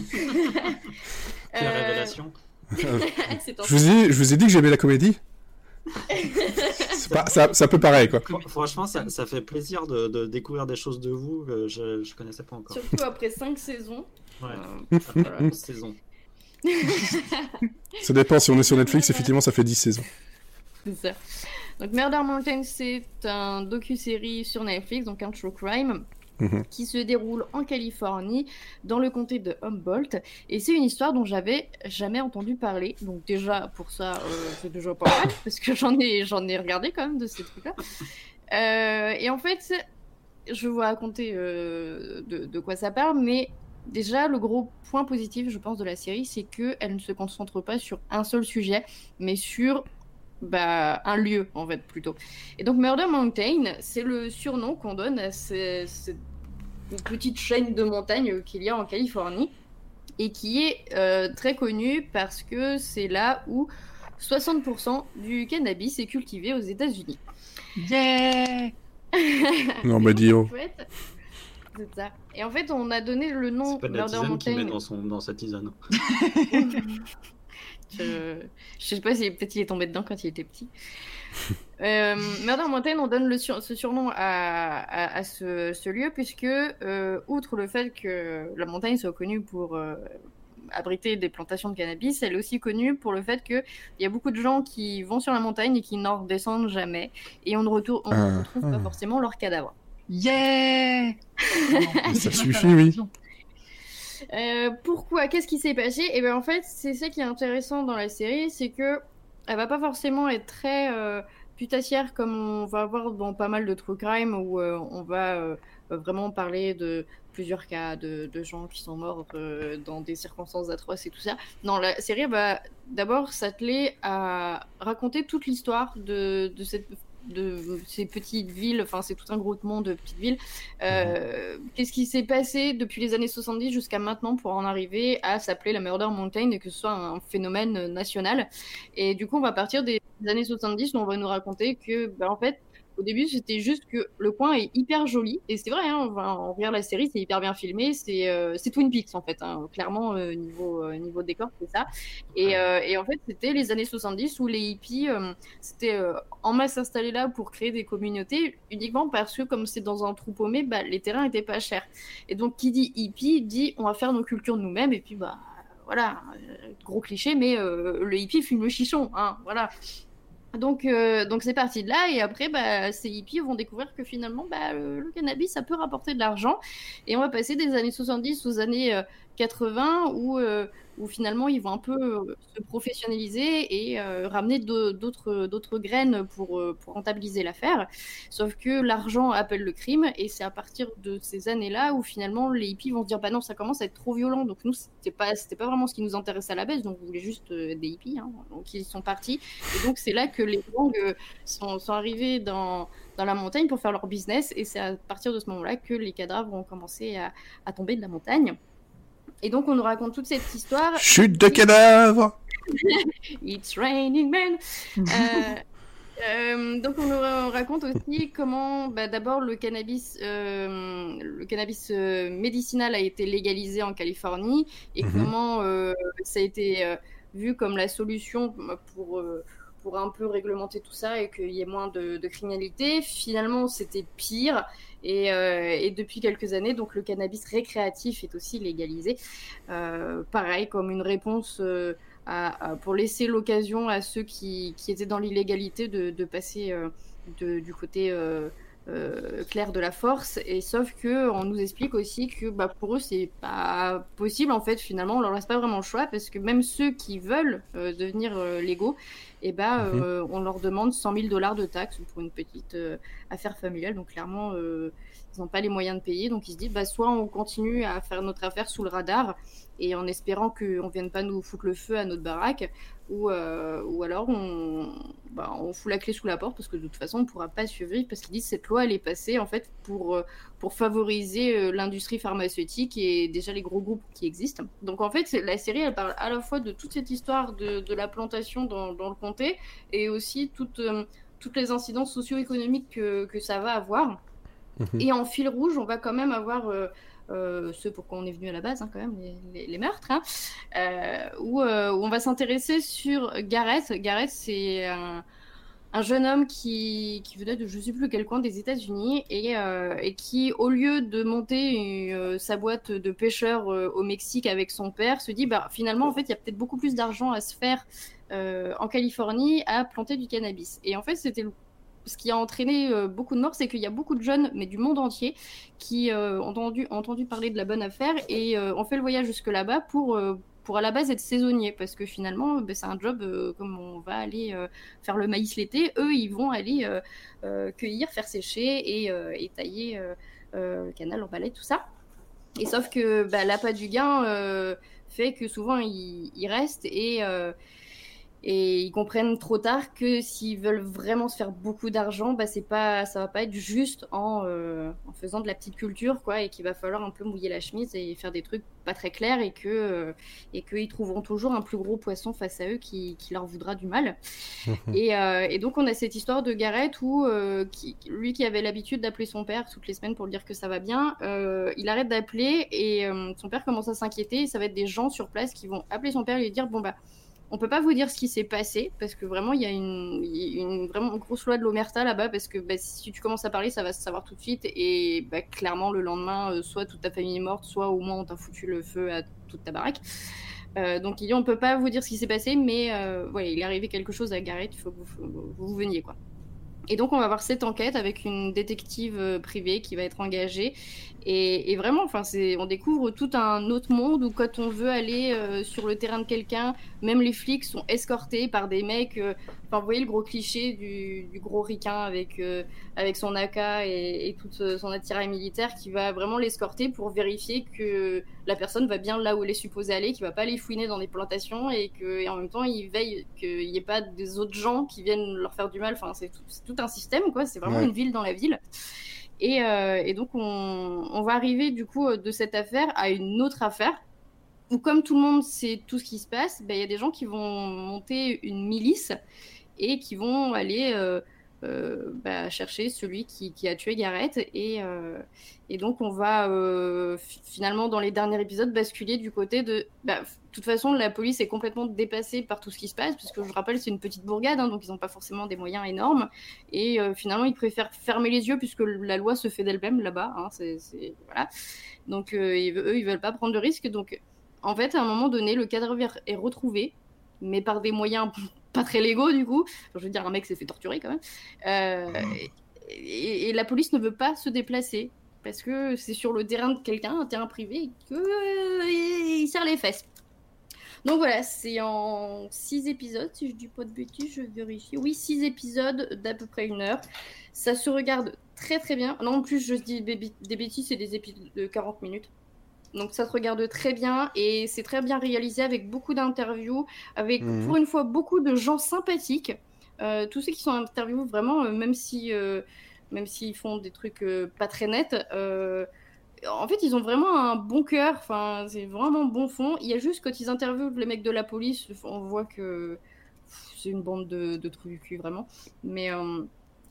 Quelle révélation Je vous ai, je vous ai dit que j'aimais la comédie. C'est pas, ça, ça peut pareil, quoi. Fr- Franchement, ça, ça fait plaisir de, de découvrir des choses de vous que je, je connaissais pas encore. Surtout après 5 saisons. Ouais. Euh, Après voilà. 11 saisons. Ça dépend, si on est sur Netflix, effectivement, ça fait 10 saisons. C'est ça. Donc Murder Mountain, c'est un docu-série sur Netflix, donc un true crime. Mhm. qui se déroule en Californie, dans le comté de Humboldt. Et c'est une histoire dont j'avais jamais entendu parler. Donc déjà, pour ça, euh, c'est déjà pas mal, parce que j'en ai, j'en ai regardé quand même de ces trucs-là. Euh, et en fait, je vais vous raconter euh, de, de quoi ça parle, mais déjà, le gros point positif, je pense, de la série, c'est qu'elle ne se concentre pas sur un seul sujet, mais sur bah, un lieu, en fait, plutôt. Et donc, Murder Mountain, c'est le surnom qu'on donne à ce- cette petite chaîne de montagnes qu'il y a en Californie, et qui est euh, très connue parce que c'est là où 60% du cannabis est cultivé aux États-Unis. Yeah Non, mais dis En fait, c'est ça. Et en fait, on a donné le nom C'est pas de la Murder tisane qu'il met Mountain. dans, son, dans sa tisane. Je... je sais pas si peut-être il est tombé dedans quand il était petit. Euh, Murder Mountain, on donne le sur- ce surnom à, à, à ce, ce lieu puisque, euh, outre le fait que la montagne soit connue pour euh, abriter des plantations de cannabis, elle est aussi connue pour le fait qu'il y a beaucoup de gens qui vont sur la montagne et qui n'en redescendent jamais et on ne retourne, on ne Ah, retrouve ah. pas forcément leurs cadavres. Yeah Ça suffit, oui. Euh, pourquoi Qu'est-ce qui s'est passé? Et bien en fait, c'est ça qui est intéressant dans la série, c'est que elle va pas forcément être très euh, putassière comme on va avoir dans pas mal de true crime où euh, on va euh, vraiment parler de plusieurs cas de, de gens qui sont morts euh, dans des circonstances atroces et tout ça. Non, la série va d'abord s'atteler à raconter toute l'histoire de, de cette de ces petites villes, enfin c'est tout un groupement de petites villes. Euh, Qu'est-ce qui s'est passé depuis les années 70 jusqu'à maintenant pour en arriver à s'appeler la Murder Mountain et que ce soit un phénomène national? Et du coup, on va partir des années 70 où on va nous raconter que, bah, en fait, au début, c'était juste que le coin est hyper joli. Et c'est vrai, hein, on regarde la série, c'est hyper bien filmé. C'est euh, Twin Peaks, en fait. hein. Clairement, euh, niveau, euh, niveau décor, c'est ça. Et, et en fait, c'était les années 70 où les hippies c'était en masse installés là pour créer des communautés, uniquement parce que, comme c'est dans un trou paumé, bah, les terrains étaient pas chers. Et donc, qui dit hippie dit on va faire nos cultures nous-mêmes. Et puis, bah, voilà, gros cliché, mais le hippie fume le chichon. Hein, voilà. Donc, euh, donc c'est parti de là, et après, bah, ces hippies vont découvrir que finalement, bah, le, le cannabis, ça peut rapporter de l'argent. Et on va passer des années 70 aux années euh, 80 où, euh, où finalement ils vont un peu euh, se professionnaliser et euh, ramener d'autres graines pour, rentabiliser l'affaire. Sauf que l'argent appelle le crime et c'est à partir de ces années-là où finalement les hippies vont se dire bah non ça commence à être trop violent donc nous c'était pas pas vraiment ce qui nous intéressait à la baisse donc on voulait juste des hippies hein. donc ils sont partis et donc c'est là que les gangs sont, arrivés dans la montagne pour faire leur business et c'est à partir de ce moment-là que les cadavres ont commencé à tomber de la montagne. Et donc, on nous raconte toute cette histoire. Chute de cadavres It's raining men euh, euh, donc on nous raconte aussi comment bah, d'abord le cannabis, euh, le cannabis médicinal a été légalisé en Californie et mhm. comment ça a été vu comme la solution pour pour un peu réglementer tout ça et qu'il y ait moins de, criminalité. Finalement, c'était pire. Euh, et, depuis quelques années, donc le cannabis récréatif est aussi légalisé. Euh, pareil, comme une réponse euh, pour laisser l'occasion à ceux qui, étaient dans l'illégalité de, passer du côté euh, clair de la force et sauf que on nous explique aussi que bah, pour eux c'est pas possible en fait finalement on leur laisse pas vraiment le choix parce que même ceux qui veulent euh, devenir euh, légaux et eh bah, mhm. on leur demande 100 000 dollars de taxes pour une petite affaire familiale donc clairement ils n'ont pas les moyens de payer donc ils se disent bah soit on continue à faire notre affaire sous le radar et en espérant qu'on vienne pas nous foutre le feu à notre baraque, ou, euh, ou alors on, bah, on fout la clé sous la porte parce que de toute façon on pourra pas survivre parce qu'ils disent cette loi elle est passée en fait pour, euh, pour favoriser euh, l'industrie pharmaceutique et déjà les gros groupes qui existent. Donc en fait la série elle parle à la fois de toute cette histoire de, de la plantation dans, dans, le comté et aussi toutes, toutes les incidences socio-économiques que, que, ça va avoir. Mhm. Et en fil rouge on va quand même avoir euh, ce pourquoi on est venu à la base, hein, quand même, les, meurtres, hein, euh, où, euh, où, on va s'intéresser sur Gareth. Gareth, c'est un, un, jeune homme qui, qui, venait de je sais plus quel coin des États-Unis et, et, qui, au lieu de monter sa boîte de pêcheur au Mexique avec son père, se dit bah, finalement, en fait, il y a peut-être beaucoup plus d'argent à se faire en Californie à planter du cannabis. Et en fait, c'était le ce qui a entraîné euh, beaucoup de morts, c'est qu'il y a beaucoup de jeunes, mais du monde entier, qui euh, ont entendu, parler de la bonne affaire et euh, ont fait le voyage jusque là-bas pour, pour à la base être saisonniers, parce que finalement, ben, c'est un job comme on va aller faire le maïs l'été, eux, ils vont aller cueillir, faire sécher et, et tailler le canal, emballer, tout ça. Et sauf que bah, l'appât du gain fait que souvent, ils restent et et ils comprennent trop tard que s'ils veulent vraiment se faire beaucoup d'argent, bah c'est pas, ça va pas être juste en, euh, en faisant de la petite culture, quoi, et qu'il va falloir un peu mouiller la chemise et faire des trucs pas très clairs et que euh, et qu'ils trouveront toujours un plus gros poisson face à eux qui, qui leur voudra du mal. et, euh, et, donc on a cette histoire de Gareth où qui, lui qui avait l'habitude d'appeler son père toutes les semaines pour lui dire que ça va bien, il arrête d'appeler et son père commence à s'inquiéter. Ça va être des gens sur place qui vont appeler son père et lui dire bon bah on peut pas vous dire ce qui s'est passé parce que vraiment il y a une, vraiment grosse loi de l'omerta là-bas parce que bah, si tu commences à parler ça va se savoir tout de suite et bah, clairement le lendemain euh, soit toute ta famille est morte soit au moins on t'a foutu le feu à toute ta baraque. Euh, donc il dit on peut pas vous dire ce qui s'est passé mais euh, voilà il est arrivé quelque chose à Gareth il faut que vous, vous veniez quoi. Et donc on va avoir cette enquête avec une détective euh, privée qui va être engagée. Et, vraiment, enfin, c'est, on découvre tout un autre monde où quand on veut aller euh, sur le terrain de quelqu'un, même les flics sont escortés par des mecs. Euh, enfin, vous voyez le gros cliché du, gros ricain avec, avec son AK et, et tout son attirail militaire qui va vraiment l'escorter pour vérifier que la personne va bien là où elle est supposée aller, qu'il va pas les fouiner dans des plantations et que en même temps il veille qu'il n'y ait pas des autres gens qui viennent leur faire du mal. Enfin, c'est tout, un système, quoi. C'est vraiment une ville dans la ville. Et, euh, donc, on, va arriver, du coup, de cette affaire à une autre affaire où, comme tout le monde sait tout ce qui se passe, ben, il y a des gens qui vont monter une milice et qui vont aller euh, bah, chercher celui qui, a tué Gareth. Et, euh, et donc, on va euh, finalement, dans les derniers épisodes, basculer du côté de. Bah, de toute façon, la police est complètement dépassée par tout ce qui se passe, puisque je rappelle, c'est une petite bourgade, hein, donc ils n'ont pas forcément des moyens énormes. Et finalement, ils préfèrent fermer les yeux, puisque la loi se fait d'elle-même là-bas. Hein, voilà. Donc, eux, ils veulent pas prendre de risques. Donc, en fait, à un moment donné, le cadavre est retrouvé, mais par des moyens pas très légaux du coup. je veux dire, un mec s'est fait torturer quand même. Euh, et, la police ne veut pas se déplacer parce que c'est sur le terrain de quelqu'un, un terrain privé, que euh, il serre les fesses. Donc voilà, c'est en 6 épisodes, si je dis pas de bêtises, je vérifie. Oui, 6 épisodes d'à peu près une heure. Ça se regarde très très bien. Non, en plus, je dis des bêtises, c'est des épisodes de 40 minutes. Donc ça se regarde très bien et c'est très bien réalisé avec beaucoup d'interviews, avec Mhm. pour une fois beaucoup de gens sympathiques. Euh, tous ceux qui sont interviewés, vraiment, euh, même si euh, même s'ils font des trucs pas très nets, en fait, ils ont vraiment un bon cœur. Enfin, c'est vraiment bon fond. Il y a juste quand ils interviewent les mecs de la police, on voit que c'est une bande de, de cul, vraiment. Mais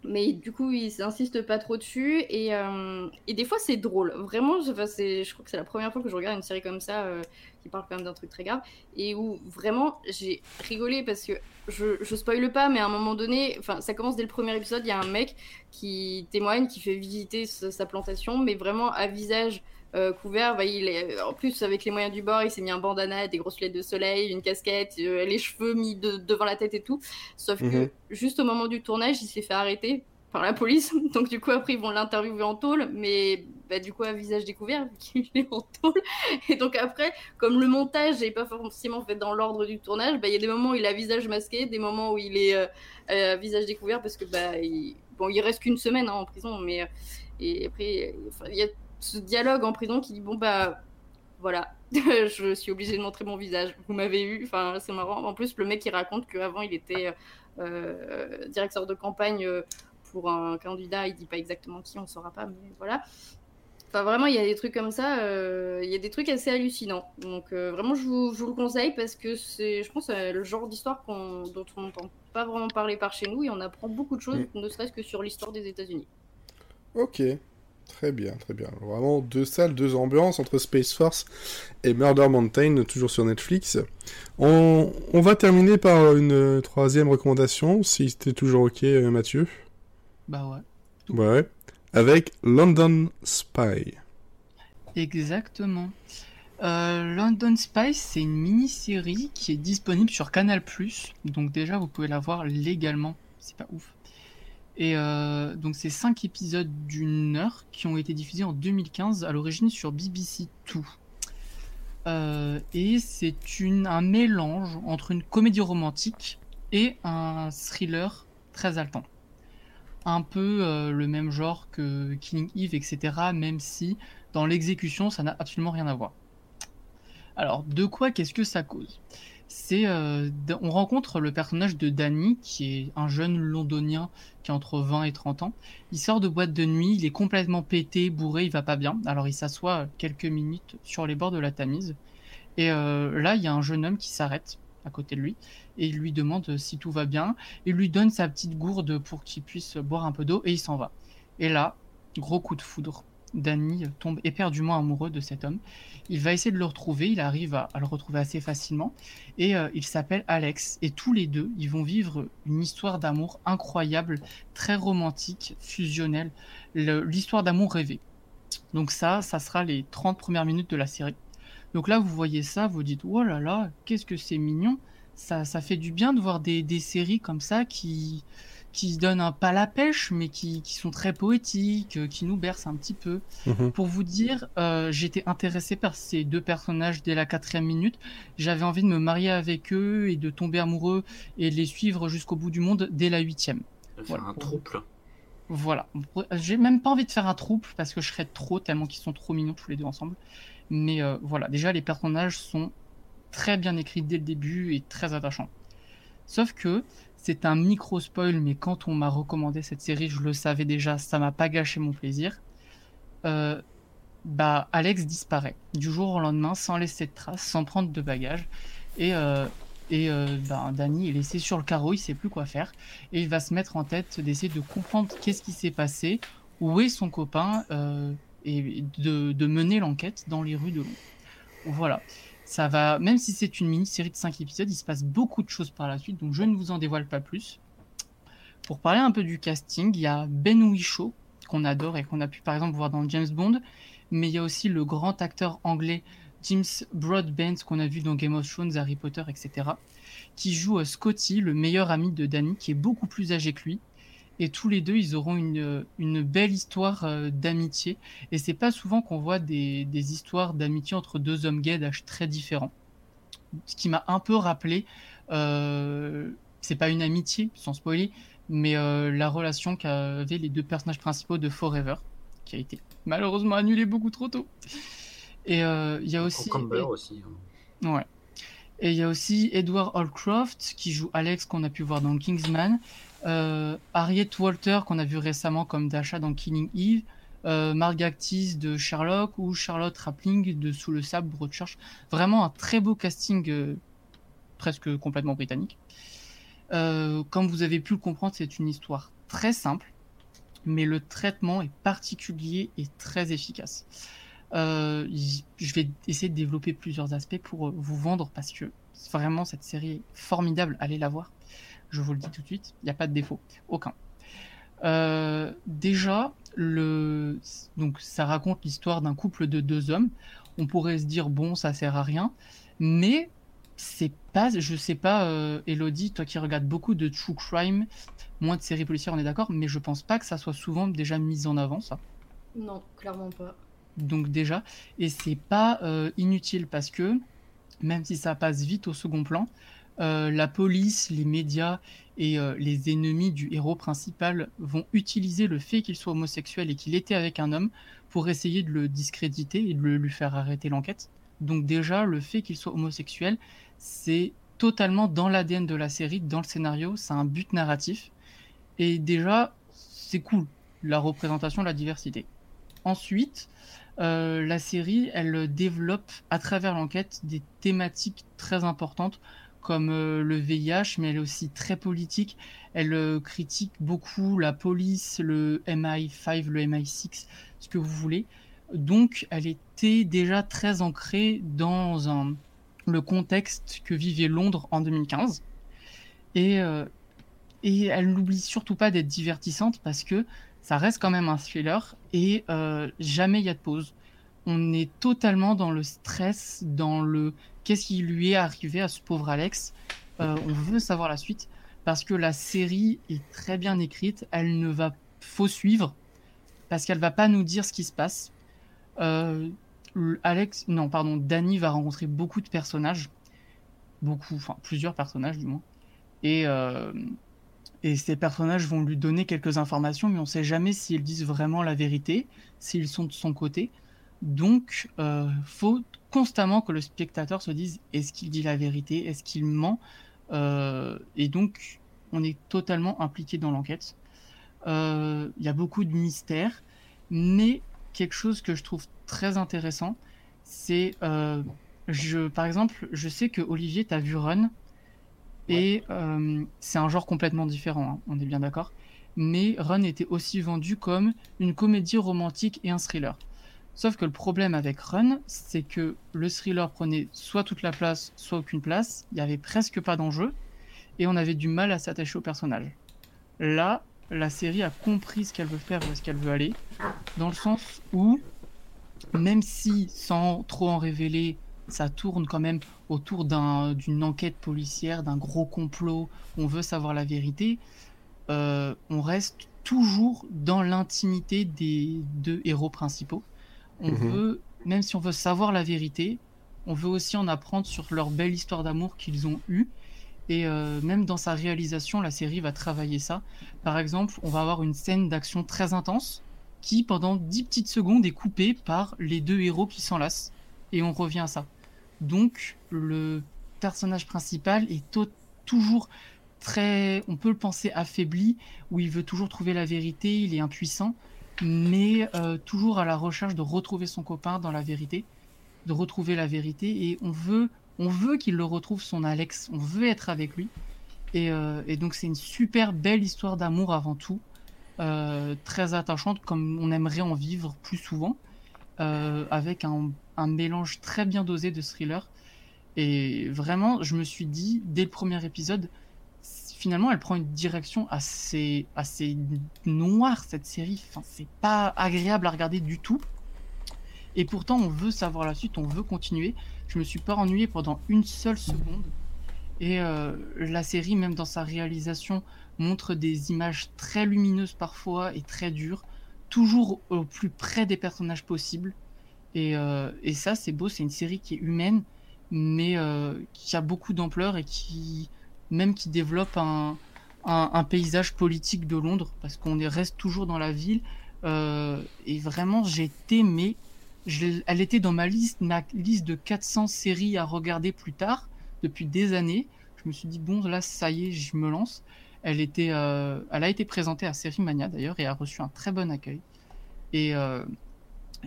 mais du coup, ils insistent pas trop dessus. Et, euh, et des fois, c'est drôle. Vraiment, je, je crois que c'est la première fois que je regarde une série comme ça euh, qui parle quand même d'un truc très grave. Et où vraiment, j'ai rigolé parce que je, je spoile pas, mais à un moment donné, ça commence dès le premier épisode. Il y a un mec qui témoigne, qui fait visiter sa plantation, mais vraiment à visage. Euh, couvert, bah, il est, en plus avec les moyens du bord, il s'est mis un bandana, des grosses lunettes de soleil, une casquette, euh, les cheveux mis de- devant la tête et tout. Sauf que Mhm. juste au moment du tournage, il s'est fait arrêter par la police. Donc du coup après ils vont l'interviewer en tôle, mais bah, du coup à visage découvert qu'il est en tôle. Et donc après, comme le montage n'est pas forcément fait dans l'ordre du tournage, bah, il y a des moments où il a visage masqué, des moments où il est euh, euh, visage découvert parce que bah il... bon il reste qu'une semaine hein, en prison, mais et après il y a ce dialogue en prison qui dit bon bah voilà, je suis obligée de montrer mon visage. Vous m'avez eu, enfin c'est marrant. En plus, le mec il raconte qu'avant il était euh, directeur de campagne euh, pour un candidat. Il dit pas exactement qui, on saura pas, mais voilà. Enfin vraiment, il y a des trucs comme ça. euh, Il y a des trucs assez hallucinants. Donc euh, vraiment, je vous, je vous le conseille parce que c'est, je pense, euh, le genre d'histoire qu'on- dont on n'entend pas vraiment parler par chez nous et on apprend beaucoup de choses, ne serait-ce que sur l'histoire des États-Unis. Ok, très bien, très bien. Vraiment deux salles, deux ambiances entre Space Force et Murder Mountain, toujours sur Netflix. On, on va terminer par une troisième recommandation, si c'était toujours ok, euh, Mathieu. Bah ouais. Tout. Ouais. Avec London Spy. Exactement. Euh, London Spice, c'est une mini-série qui est disponible sur Canal+. Donc déjà, vous pouvez la voir légalement. C'est pas ouf. Et euh, donc c'est cinq épisodes d'une heure qui ont été diffusés en 2015 à l'origine sur BBC Two. Euh, et c'est un mélange entre une comédie romantique et un thriller très haletant. Un peu euh, le même genre que Killing Eve, etc. Même si dans l'exécution, ça n'a absolument rien à voir. Alors, de quoi qu'est-ce que ça cause? C'est, euh, on rencontre le personnage de Danny, qui est un jeune londonien qui a entre 20 et 30 ans. Il sort de boîte de nuit, il est complètement pété, bourré, il va pas bien. Alors, il s'assoit quelques minutes sur les bords de la Tamise. Et euh, là, il y a un jeune homme qui s'arrête à côté de lui et il lui demande si tout va bien. Il lui donne sa petite gourde pour qu'il puisse boire un peu d'eau et il s'en va. Et là, gros coup de foudre. Danny tombe éperdument amoureux de cet homme. Il va essayer de le retrouver, il arrive à, le retrouver assez facilement. Et euh, il s'appelle Alex. Et tous les deux, ils vont vivre une histoire d'amour incroyable, très romantique, fusionnelle. Le- L'histoire d'amour rêvée. Donc ça, ça sera les 30 premières minutes de la série. Donc là, vous voyez ça, vous dites, oh là là, qu'est-ce que c'est mignon. Ça, ça fait du bien de voir des, des séries comme ça qui, qui donnent un pas la pêche, mais qui, qui sont très poétiques, euh, qui nous bercent un petit peu. Mhm. Pour vous dire, euh, j'étais intéressé par ces deux personnages dès la quatrième minute. J'avais envie de me marier avec eux et de tomber amoureux et de les suivre jusqu'au bout du monde dès la huitième. Voilà. un trouble. Voilà. J'ai même pas envie de faire un trouble parce que je serais trop tellement qu'ils sont trop mignons tous les deux ensemble. Mais euh, voilà, déjà les personnages sont très bien écrits dès le début et très attachants. Sauf que c'est un micro spoil, mais quand on m'a recommandé cette série, je le savais déjà, ça m'a pas gâché mon plaisir. Euh, bah, Alex disparaît du jour au lendemain sans laisser de traces, sans prendre de bagages. Et, euh, et euh, bah, Danny est laissé sur le carreau, il sait plus quoi faire. Et il va se mettre en tête d'essayer de comprendre qu'est-ce qui s'est passé, où est son copain, euh, et de, de mener l'enquête dans les rues de Londres. Voilà. Ça va, même si c'est une mini-série de 5 épisodes, il se passe beaucoup de choses par la suite, donc je ne vous en dévoile pas plus. Pour parler un peu du casting, il y a Ben Whishaw, qu'on adore et qu'on a pu par exemple voir dans James Bond, mais il y a aussi le grand acteur anglais James Broadbent qu'on a vu dans Game of Thrones, Harry Potter, etc., qui joue euh, Scotty, le meilleur ami de Danny, qui est beaucoup plus âgé que lui. Et tous les deux, ils auront une, une belle histoire euh, d'amitié. Et c'est pas souvent qu'on voit des, des histoires d'amitié entre deux hommes gays d'âge très différents. Ce qui m'a un peu rappelé, euh, c'est pas une amitié, sans spoiler, mais euh, la relation qu'avaient les deux personnages principaux de Forever, qui a été malheureusement annulée beaucoup trop tôt. Et euh, il y a aussi. Cucumber aussi. hein. Ouais. Et il y a aussi Edward Holcroft qui joue Alex qu'on a pu voir dans Kingsman. Euh, Harriet Walter qu'on a vu récemment comme Dasha dans Killing Eve. Euh, Mark Gatiss de Sherlock ou Charlotte Rampling de Sous le sable Broadchurch. Vraiment un très beau casting euh, presque complètement britannique. Euh, comme vous avez pu le comprendre, c'est une histoire très simple, mais le traitement est particulier et très efficace. Je vais essayer de développer plusieurs aspects pour vous vendre parce que vraiment cette série est formidable. Allez la voir. Je vous le dis tout de suite. Il n'y a pas de défaut. Aucun. Euh, déjà, le... donc, ça raconte l'histoire d'un couple de deux hommes. On pourrait se dire, bon, ça sert à rien. Mais c'est pas, je sais pas, euh, Elodie, toi qui regardes beaucoup de true crime, moins de séries policières, on est d'accord, mais je pense pas que ça soit souvent déjà mis en avant, ça. Non, clairement pas. Donc déjà, et c'est pas euh, inutile parce que même si ça passe vite au second plan, euh, la police, les médias et euh, les ennemis du héros principal vont utiliser le fait qu'il soit homosexuel et qu'il était avec un homme pour essayer de le discréditer et de le- lui faire arrêter l'enquête. Donc déjà, le fait qu'il soit homosexuel, c'est totalement dans l'ADN de la série, dans le scénario, c'est un but narratif. Et déjà, c'est cool, la représentation, la diversité. Ensuite, euh, la série, elle développe à travers l'enquête des thématiques très importantes comme euh, le VIH, mais elle est aussi très politique. Elle euh, critique beaucoup la police, le MI5, le MI6, ce que vous voulez. Donc, elle était déjà très ancrée dans le contexte que vivait Londres en 2015. Et, euh, et elle n'oublie surtout pas d'être divertissante parce que ça reste quand même un thriller et jamais il y a de pause. On est totalement dans le stress, dans le qu'est-ce qui lui est arrivé à ce pauvre Alex? Euh, on veut savoir la suite parce que la série est très bien écrite. Elle ne va faut suivre parce qu'elle va pas nous dire ce qui se passe. Euh, Alex, non pardon, Danny va rencontrer beaucoup de personnages, beaucoup, enfin plusieurs personnages du moins, et euh, ces personnages vont lui donner quelques informations, mais on ne sait jamais s'ils disent vraiment la vérité, s'ils sont de son côté. Donc, faut constamment que le spectateur se dise est-ce qu'il dit la vérité, est-ce qu'il ment? Euh, Et donc, on est totalement impliqué dans l'enquête. Euh, Il y a beaucoup de mystères, mais quelque chose que je trouve très intéressant, c'est, euh, je, par exemple, je sais que Olivier, tu as vu Run, et c'est un genre complètement différent, hein, on est bien d'accord. Mais Run était aussi vendu comme une comédie romantique et un thriller. Sauf que le problème avec Run, c'est que le thriller prenait soit toute la place, soit aucune place. Il y avait presque pas d'enjeu et on avait du mal à s'attacher au personnage. Là, la série a compris ce qu'elle veut faire, où est-ce qu'elle veut aller, dans le sens où, même si sans trop en révéler, ça tourne quand même autour d'un- d'une enquête policière, d'un gros complot, on veut savoir la vérité, euh, on reste toujours dans l'intimité des deux héros principaux. On Mhm. veut, même si on veut savoir la vérité, on veut aussi en apprendre sur leur belle histoire d'amour qu'ils ont eue. Et euh, même dans sa réalisation, la série va travailler ça. Par exemple, on va avoir une scène d'action très intense qui, pendant 10 petites secondes, est coupée par les deux héros qui s'enlacent. Et on revient à ça. Donc, le personnage principal est to- toujours très, on peut le penser affaibli, où il veut toujours trouver la vérité, il est impuissant, mais euh, toujours à la recherche de retrouver son copain dans la vérité, de retrouver la vérité, et on veut, on veut qu'il le retrouve son Alex, on veut être avec lui, et, euh, donc c'est une super belle histoire d'amour avant tout, euh, très attachante comme on aimerait en vivre plus souvent, avec un mélange très bien dosé de thriller. Et vraiment, je me suis dit, dès le premier épisode, finalement, elle prend une direction assez, assez noire, cette série. Enfin, c'est pas agréable à regarder du tout. Et pourtant, on veut savoir la suite, on veut continuer. Je me suis pas ennuyé pendant une seule seconde. Et euh, la série, même dans sa réalisation, montre des images très lumineuses parfois et très dures, toujours au plus près des personnages possibles. Et, euh, et ça, c'est beau, c'est une série qui est humaine, mais euh, qui a beaucoup d'ampleur et qui, même qui développe un, paysage politique de Londres, parce qu'on est- reste toujours dans la ville. Euh, et vraiment, j'ai aimé. Elle était dans ma liste, ma liste de 400 séries à regarder plus tard, depuis des années. Je me suis dit, bon, là, ça y est, je me lance. Elle, euh, a été présentée à Série Mania d'ailleurs et a reçu un très bon accueil. Et, euh,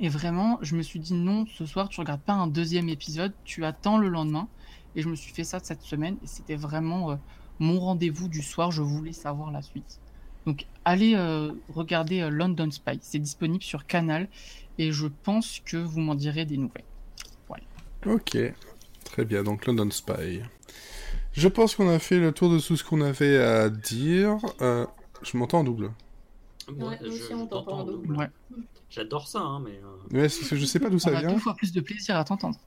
et vraiment, je me suis dit, non, ce soir, tu regardes pas un deuxième épisode, tu attends le lendemain. Et je me suis fait ça cette semaine et c'était vraiment euh, mon rendez-vous du soir. Je voulais savoir la suite. Donc, allez euh, regarder euh, London Spy. C'est disponible sur Canal et je pense que vous m'en direz des nouvelles. Ok, très bien, donc London Spy. Je pense qu'on a fait le tour de tout ce qu'on avait à dire. Euh, je m'entends en double. Moi, Ouais, je, nous aussi, je on t'entend t'entends en en double. double. Ouais. J'adore ça, hein, mais. Ouais, c'est parce que je sais pas d'où On ça a vient. deux fois plus de plaisir à t'entendre.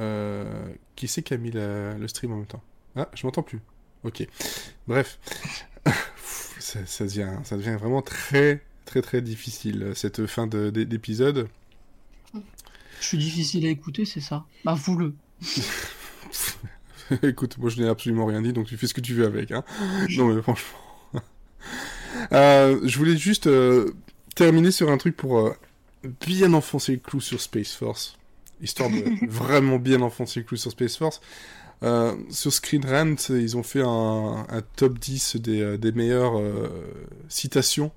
Euh, qui c'est qui a mis la- le stream en même temps? Ah, je m'entends plus. Ok. Bref. ça, ça devient, ça devient vraiment très, très, très difficile, cette fin de- d'é- d'épisode. Je suis difficile à écouter, c'est ça Bah, vous le. Écoute, moi je n'ai absolument rien dit, donc tu fais ce que tu veux avec. Hein. Non mais franchement. Euh, je voulais juste euh, terminer sur un truc pour euh, bien enfoncer le clou sur Space Force. Histoire de vraiment bien enfoncer le clou sur Space Force. Euh, sur Screen Rant, ils ont fait un, un top 10 des, euh, des meilleures euh, citations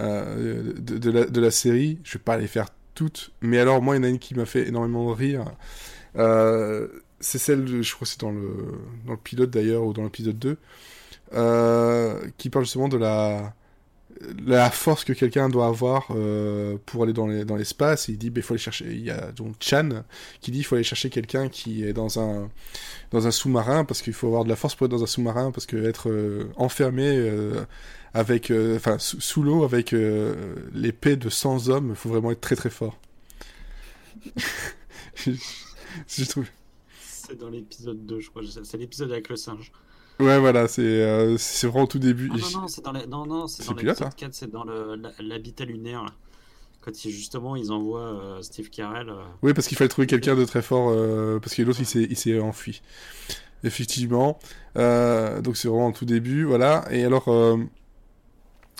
euh, de, de la, de la série. Je vais pas les faire toutes, mais alors moi il y en a une qui m'a fait énormément rire. C'est celle, de- je crois que c'est dans le, dans le pilote d'ailleurs, ou dans l'épisode 2, euh, qui parle justement de la, la force que quelqu'un doit avoir euh, pour aller dans les- dans l'espace. il dit, il faut aller chercher, il y a donc Chan qui dit, il faut aller chercher quelqu'un qui est dans un, sous-marin, parce qu'il faut avoir de la force pour être dans un sous-marin, parce que être euh, enfermé euh, avec, euh, enfin, sous, l'eau avec l'épée de 100 hommes, il faut vraiment être très très fort. je trouve. C'est dans l'épisode 2, je crois. C'est l'épisode avec le singe. Ouais, voilà, c'est euh, c'est vraiment au tout début. Ah, non, non, c'est dans non, non, c'est dans l'épisode ça 4, c'est dans le- l'habitat lunaire. Là. Quand ils, justement ils envoient euh, Steve Carell. euh, Oui, parce qu'il fallait trouver quelqu'un de très fort, parce que l'autre il s'est il s'est enfui. Effectivement. Donc c'est vraiment au tout début, voilà. Et alors,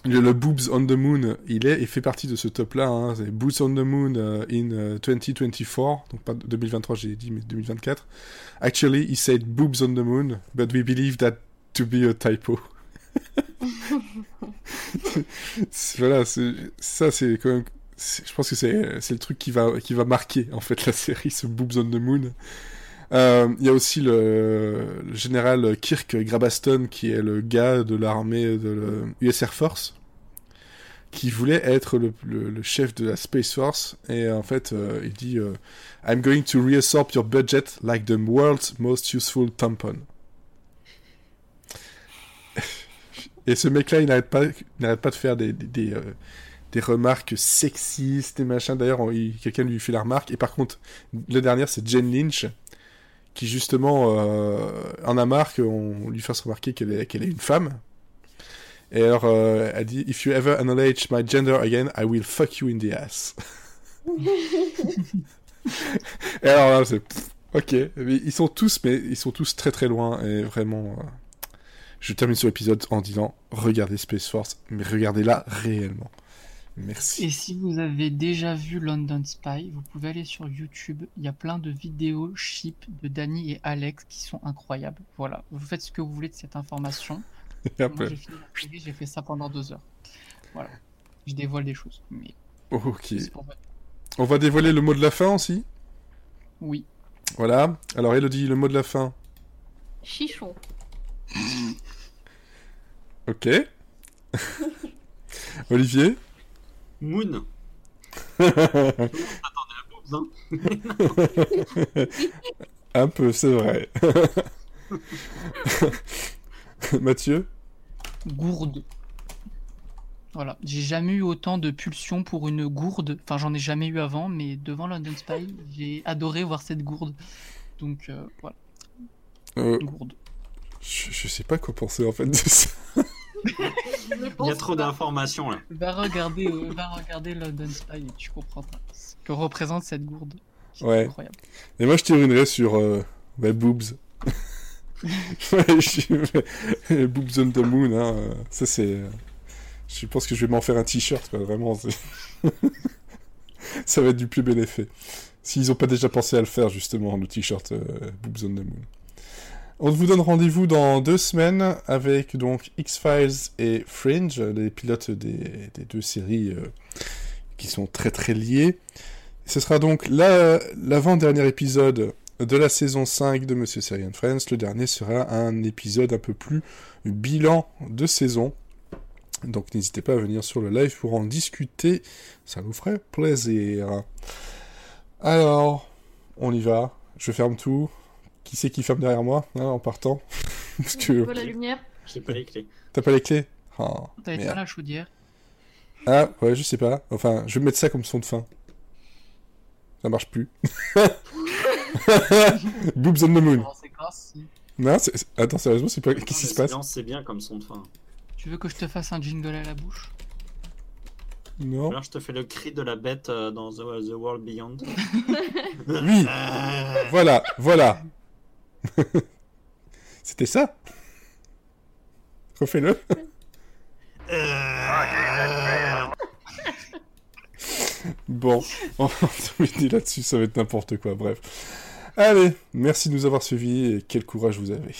le, le Boobs on the Moon, il est, il fait partie de ce top-là. Hein, c'est Boobs on the Moon euh, in euh, 2024, donc pas 2023 j'ai dit, mais 2024. Actually, he said boobs on the moon, but we believe that to be a typo. Voilà, ça c'est quand même je pense que c'est c'est le truc qui va qui va marquer en fait la série ce Boobs on the Moon. Euh, Il y a aussi le, le général Kirk Grabaston qui est le gars de l'armée de l'US Air Force qui voulait être le, le- le chef de la Space Force et en fait euh, il dit euh, I'm going to reabsorb your budget like the world's most useful tampon. Et ce mec-là, il n'arrête pas, pas de faire des, des, des, euh, des remarques sexistes et machin. D'ailleurs, quelqu'un lui fait la remarque. Et par contre, la dernière, c'est Jane Lynch, qui justement euh, en a marre qu'on lui fasse remarquer qu'elle est, qu'elle est une femme. Et alors, euh, elle dit If you ever acknowledge my gender again, I will fuck you in the ass. et alors là, c'est ok. Mais ils sont tous, mais ils sont tous très très loin et vraiment. euh, je termine sur l'épisode en disant regardez Space Force, mais regardez-la réellement. Merci. Et si vous avez déjà vu London Spy, vous pouvez aller sur YouTube. Il y a plein de vidéos chip de Danny et Alex qui sont incroyables. Voilà, vous faites ce que vous voulez de cette information. Et Moi, après- j'ai fini j'ai fait ça pendant deux heures. Voilà, je dévoile des choses. Mais Ok. On va dévoiler le mot de la fin aussi? Oui, Voilà. Alors Elodie, le mot de la fin. Chichon. Ok. Olivier? Moon. Boobs, hein. Un peu, c'est vrai. Mathieu? gourde. Voilà, j'ai jamais eu autant de pulsion pour une gourde. Enfin, j'en ai jamais eu avant, mais devant London Spy, j'ai adoré voir cette gourde. Donc euh, voilà, Euh, gourde. Je, je sais pas quoi penser en fait de ça. Il y a trop d'informations là. Va regarder, euh, va regarder London Spy et tu comprendras ce que représente cette gourde. C'est Ouais. incroyable. Et moi, je terminerai sur euh, bah, boobs. je boobs on the moon. Hein. Ça, c'est. euh, Je pense que je vais m'en faire un t-shirt, quoi. Vraiment. ça va être du plus bel effet. S'ils n'ont pas déjà pensé à le faire, justement, le t-shirt euh, boobs on the moon. On vous donne rendez-vous dans deux semaines avec donc X-Files et Fringe, les pilotes des, deux séries euh, qui sont très très liées. Ce sera donc la- l'avant-dernier épisode de la saison 5 de Monsieur Serian Friends. Le dernier sera un épisode un peu plus bilan de saison. Donc n'hésitez pas à venir sur le live pour en discuter. Ça nous ferait plaisir. Alors, on y va. Je ferme tout. Qui c'est qui ferme derrière moi hein, en partant Parce que vois la lumière. J'ai pas les clés. t'as pas les clés Oh, merde. pas la chaudière. Ah, ouais, je sais pas. Enfin, je vais mettre ça comme son de fin. Ça marche plus. Boobs on the moon. Non, attends, sérieusement, c'est pas... qu'est-ce qui se passe C'est bien comme son de fin. Tu veux que je te fasse un jingle à la bouche? Non. Alors je te fais le cri de la bête euh, dans The, The World Beyond. Oui, voilà, voilà. C'était ça Refais-le. euh, Bon, on va terminer là-dessus, ça va être n'importe quoi, bref. Allez, merci de nous avoir suivis et quel courage vous avez.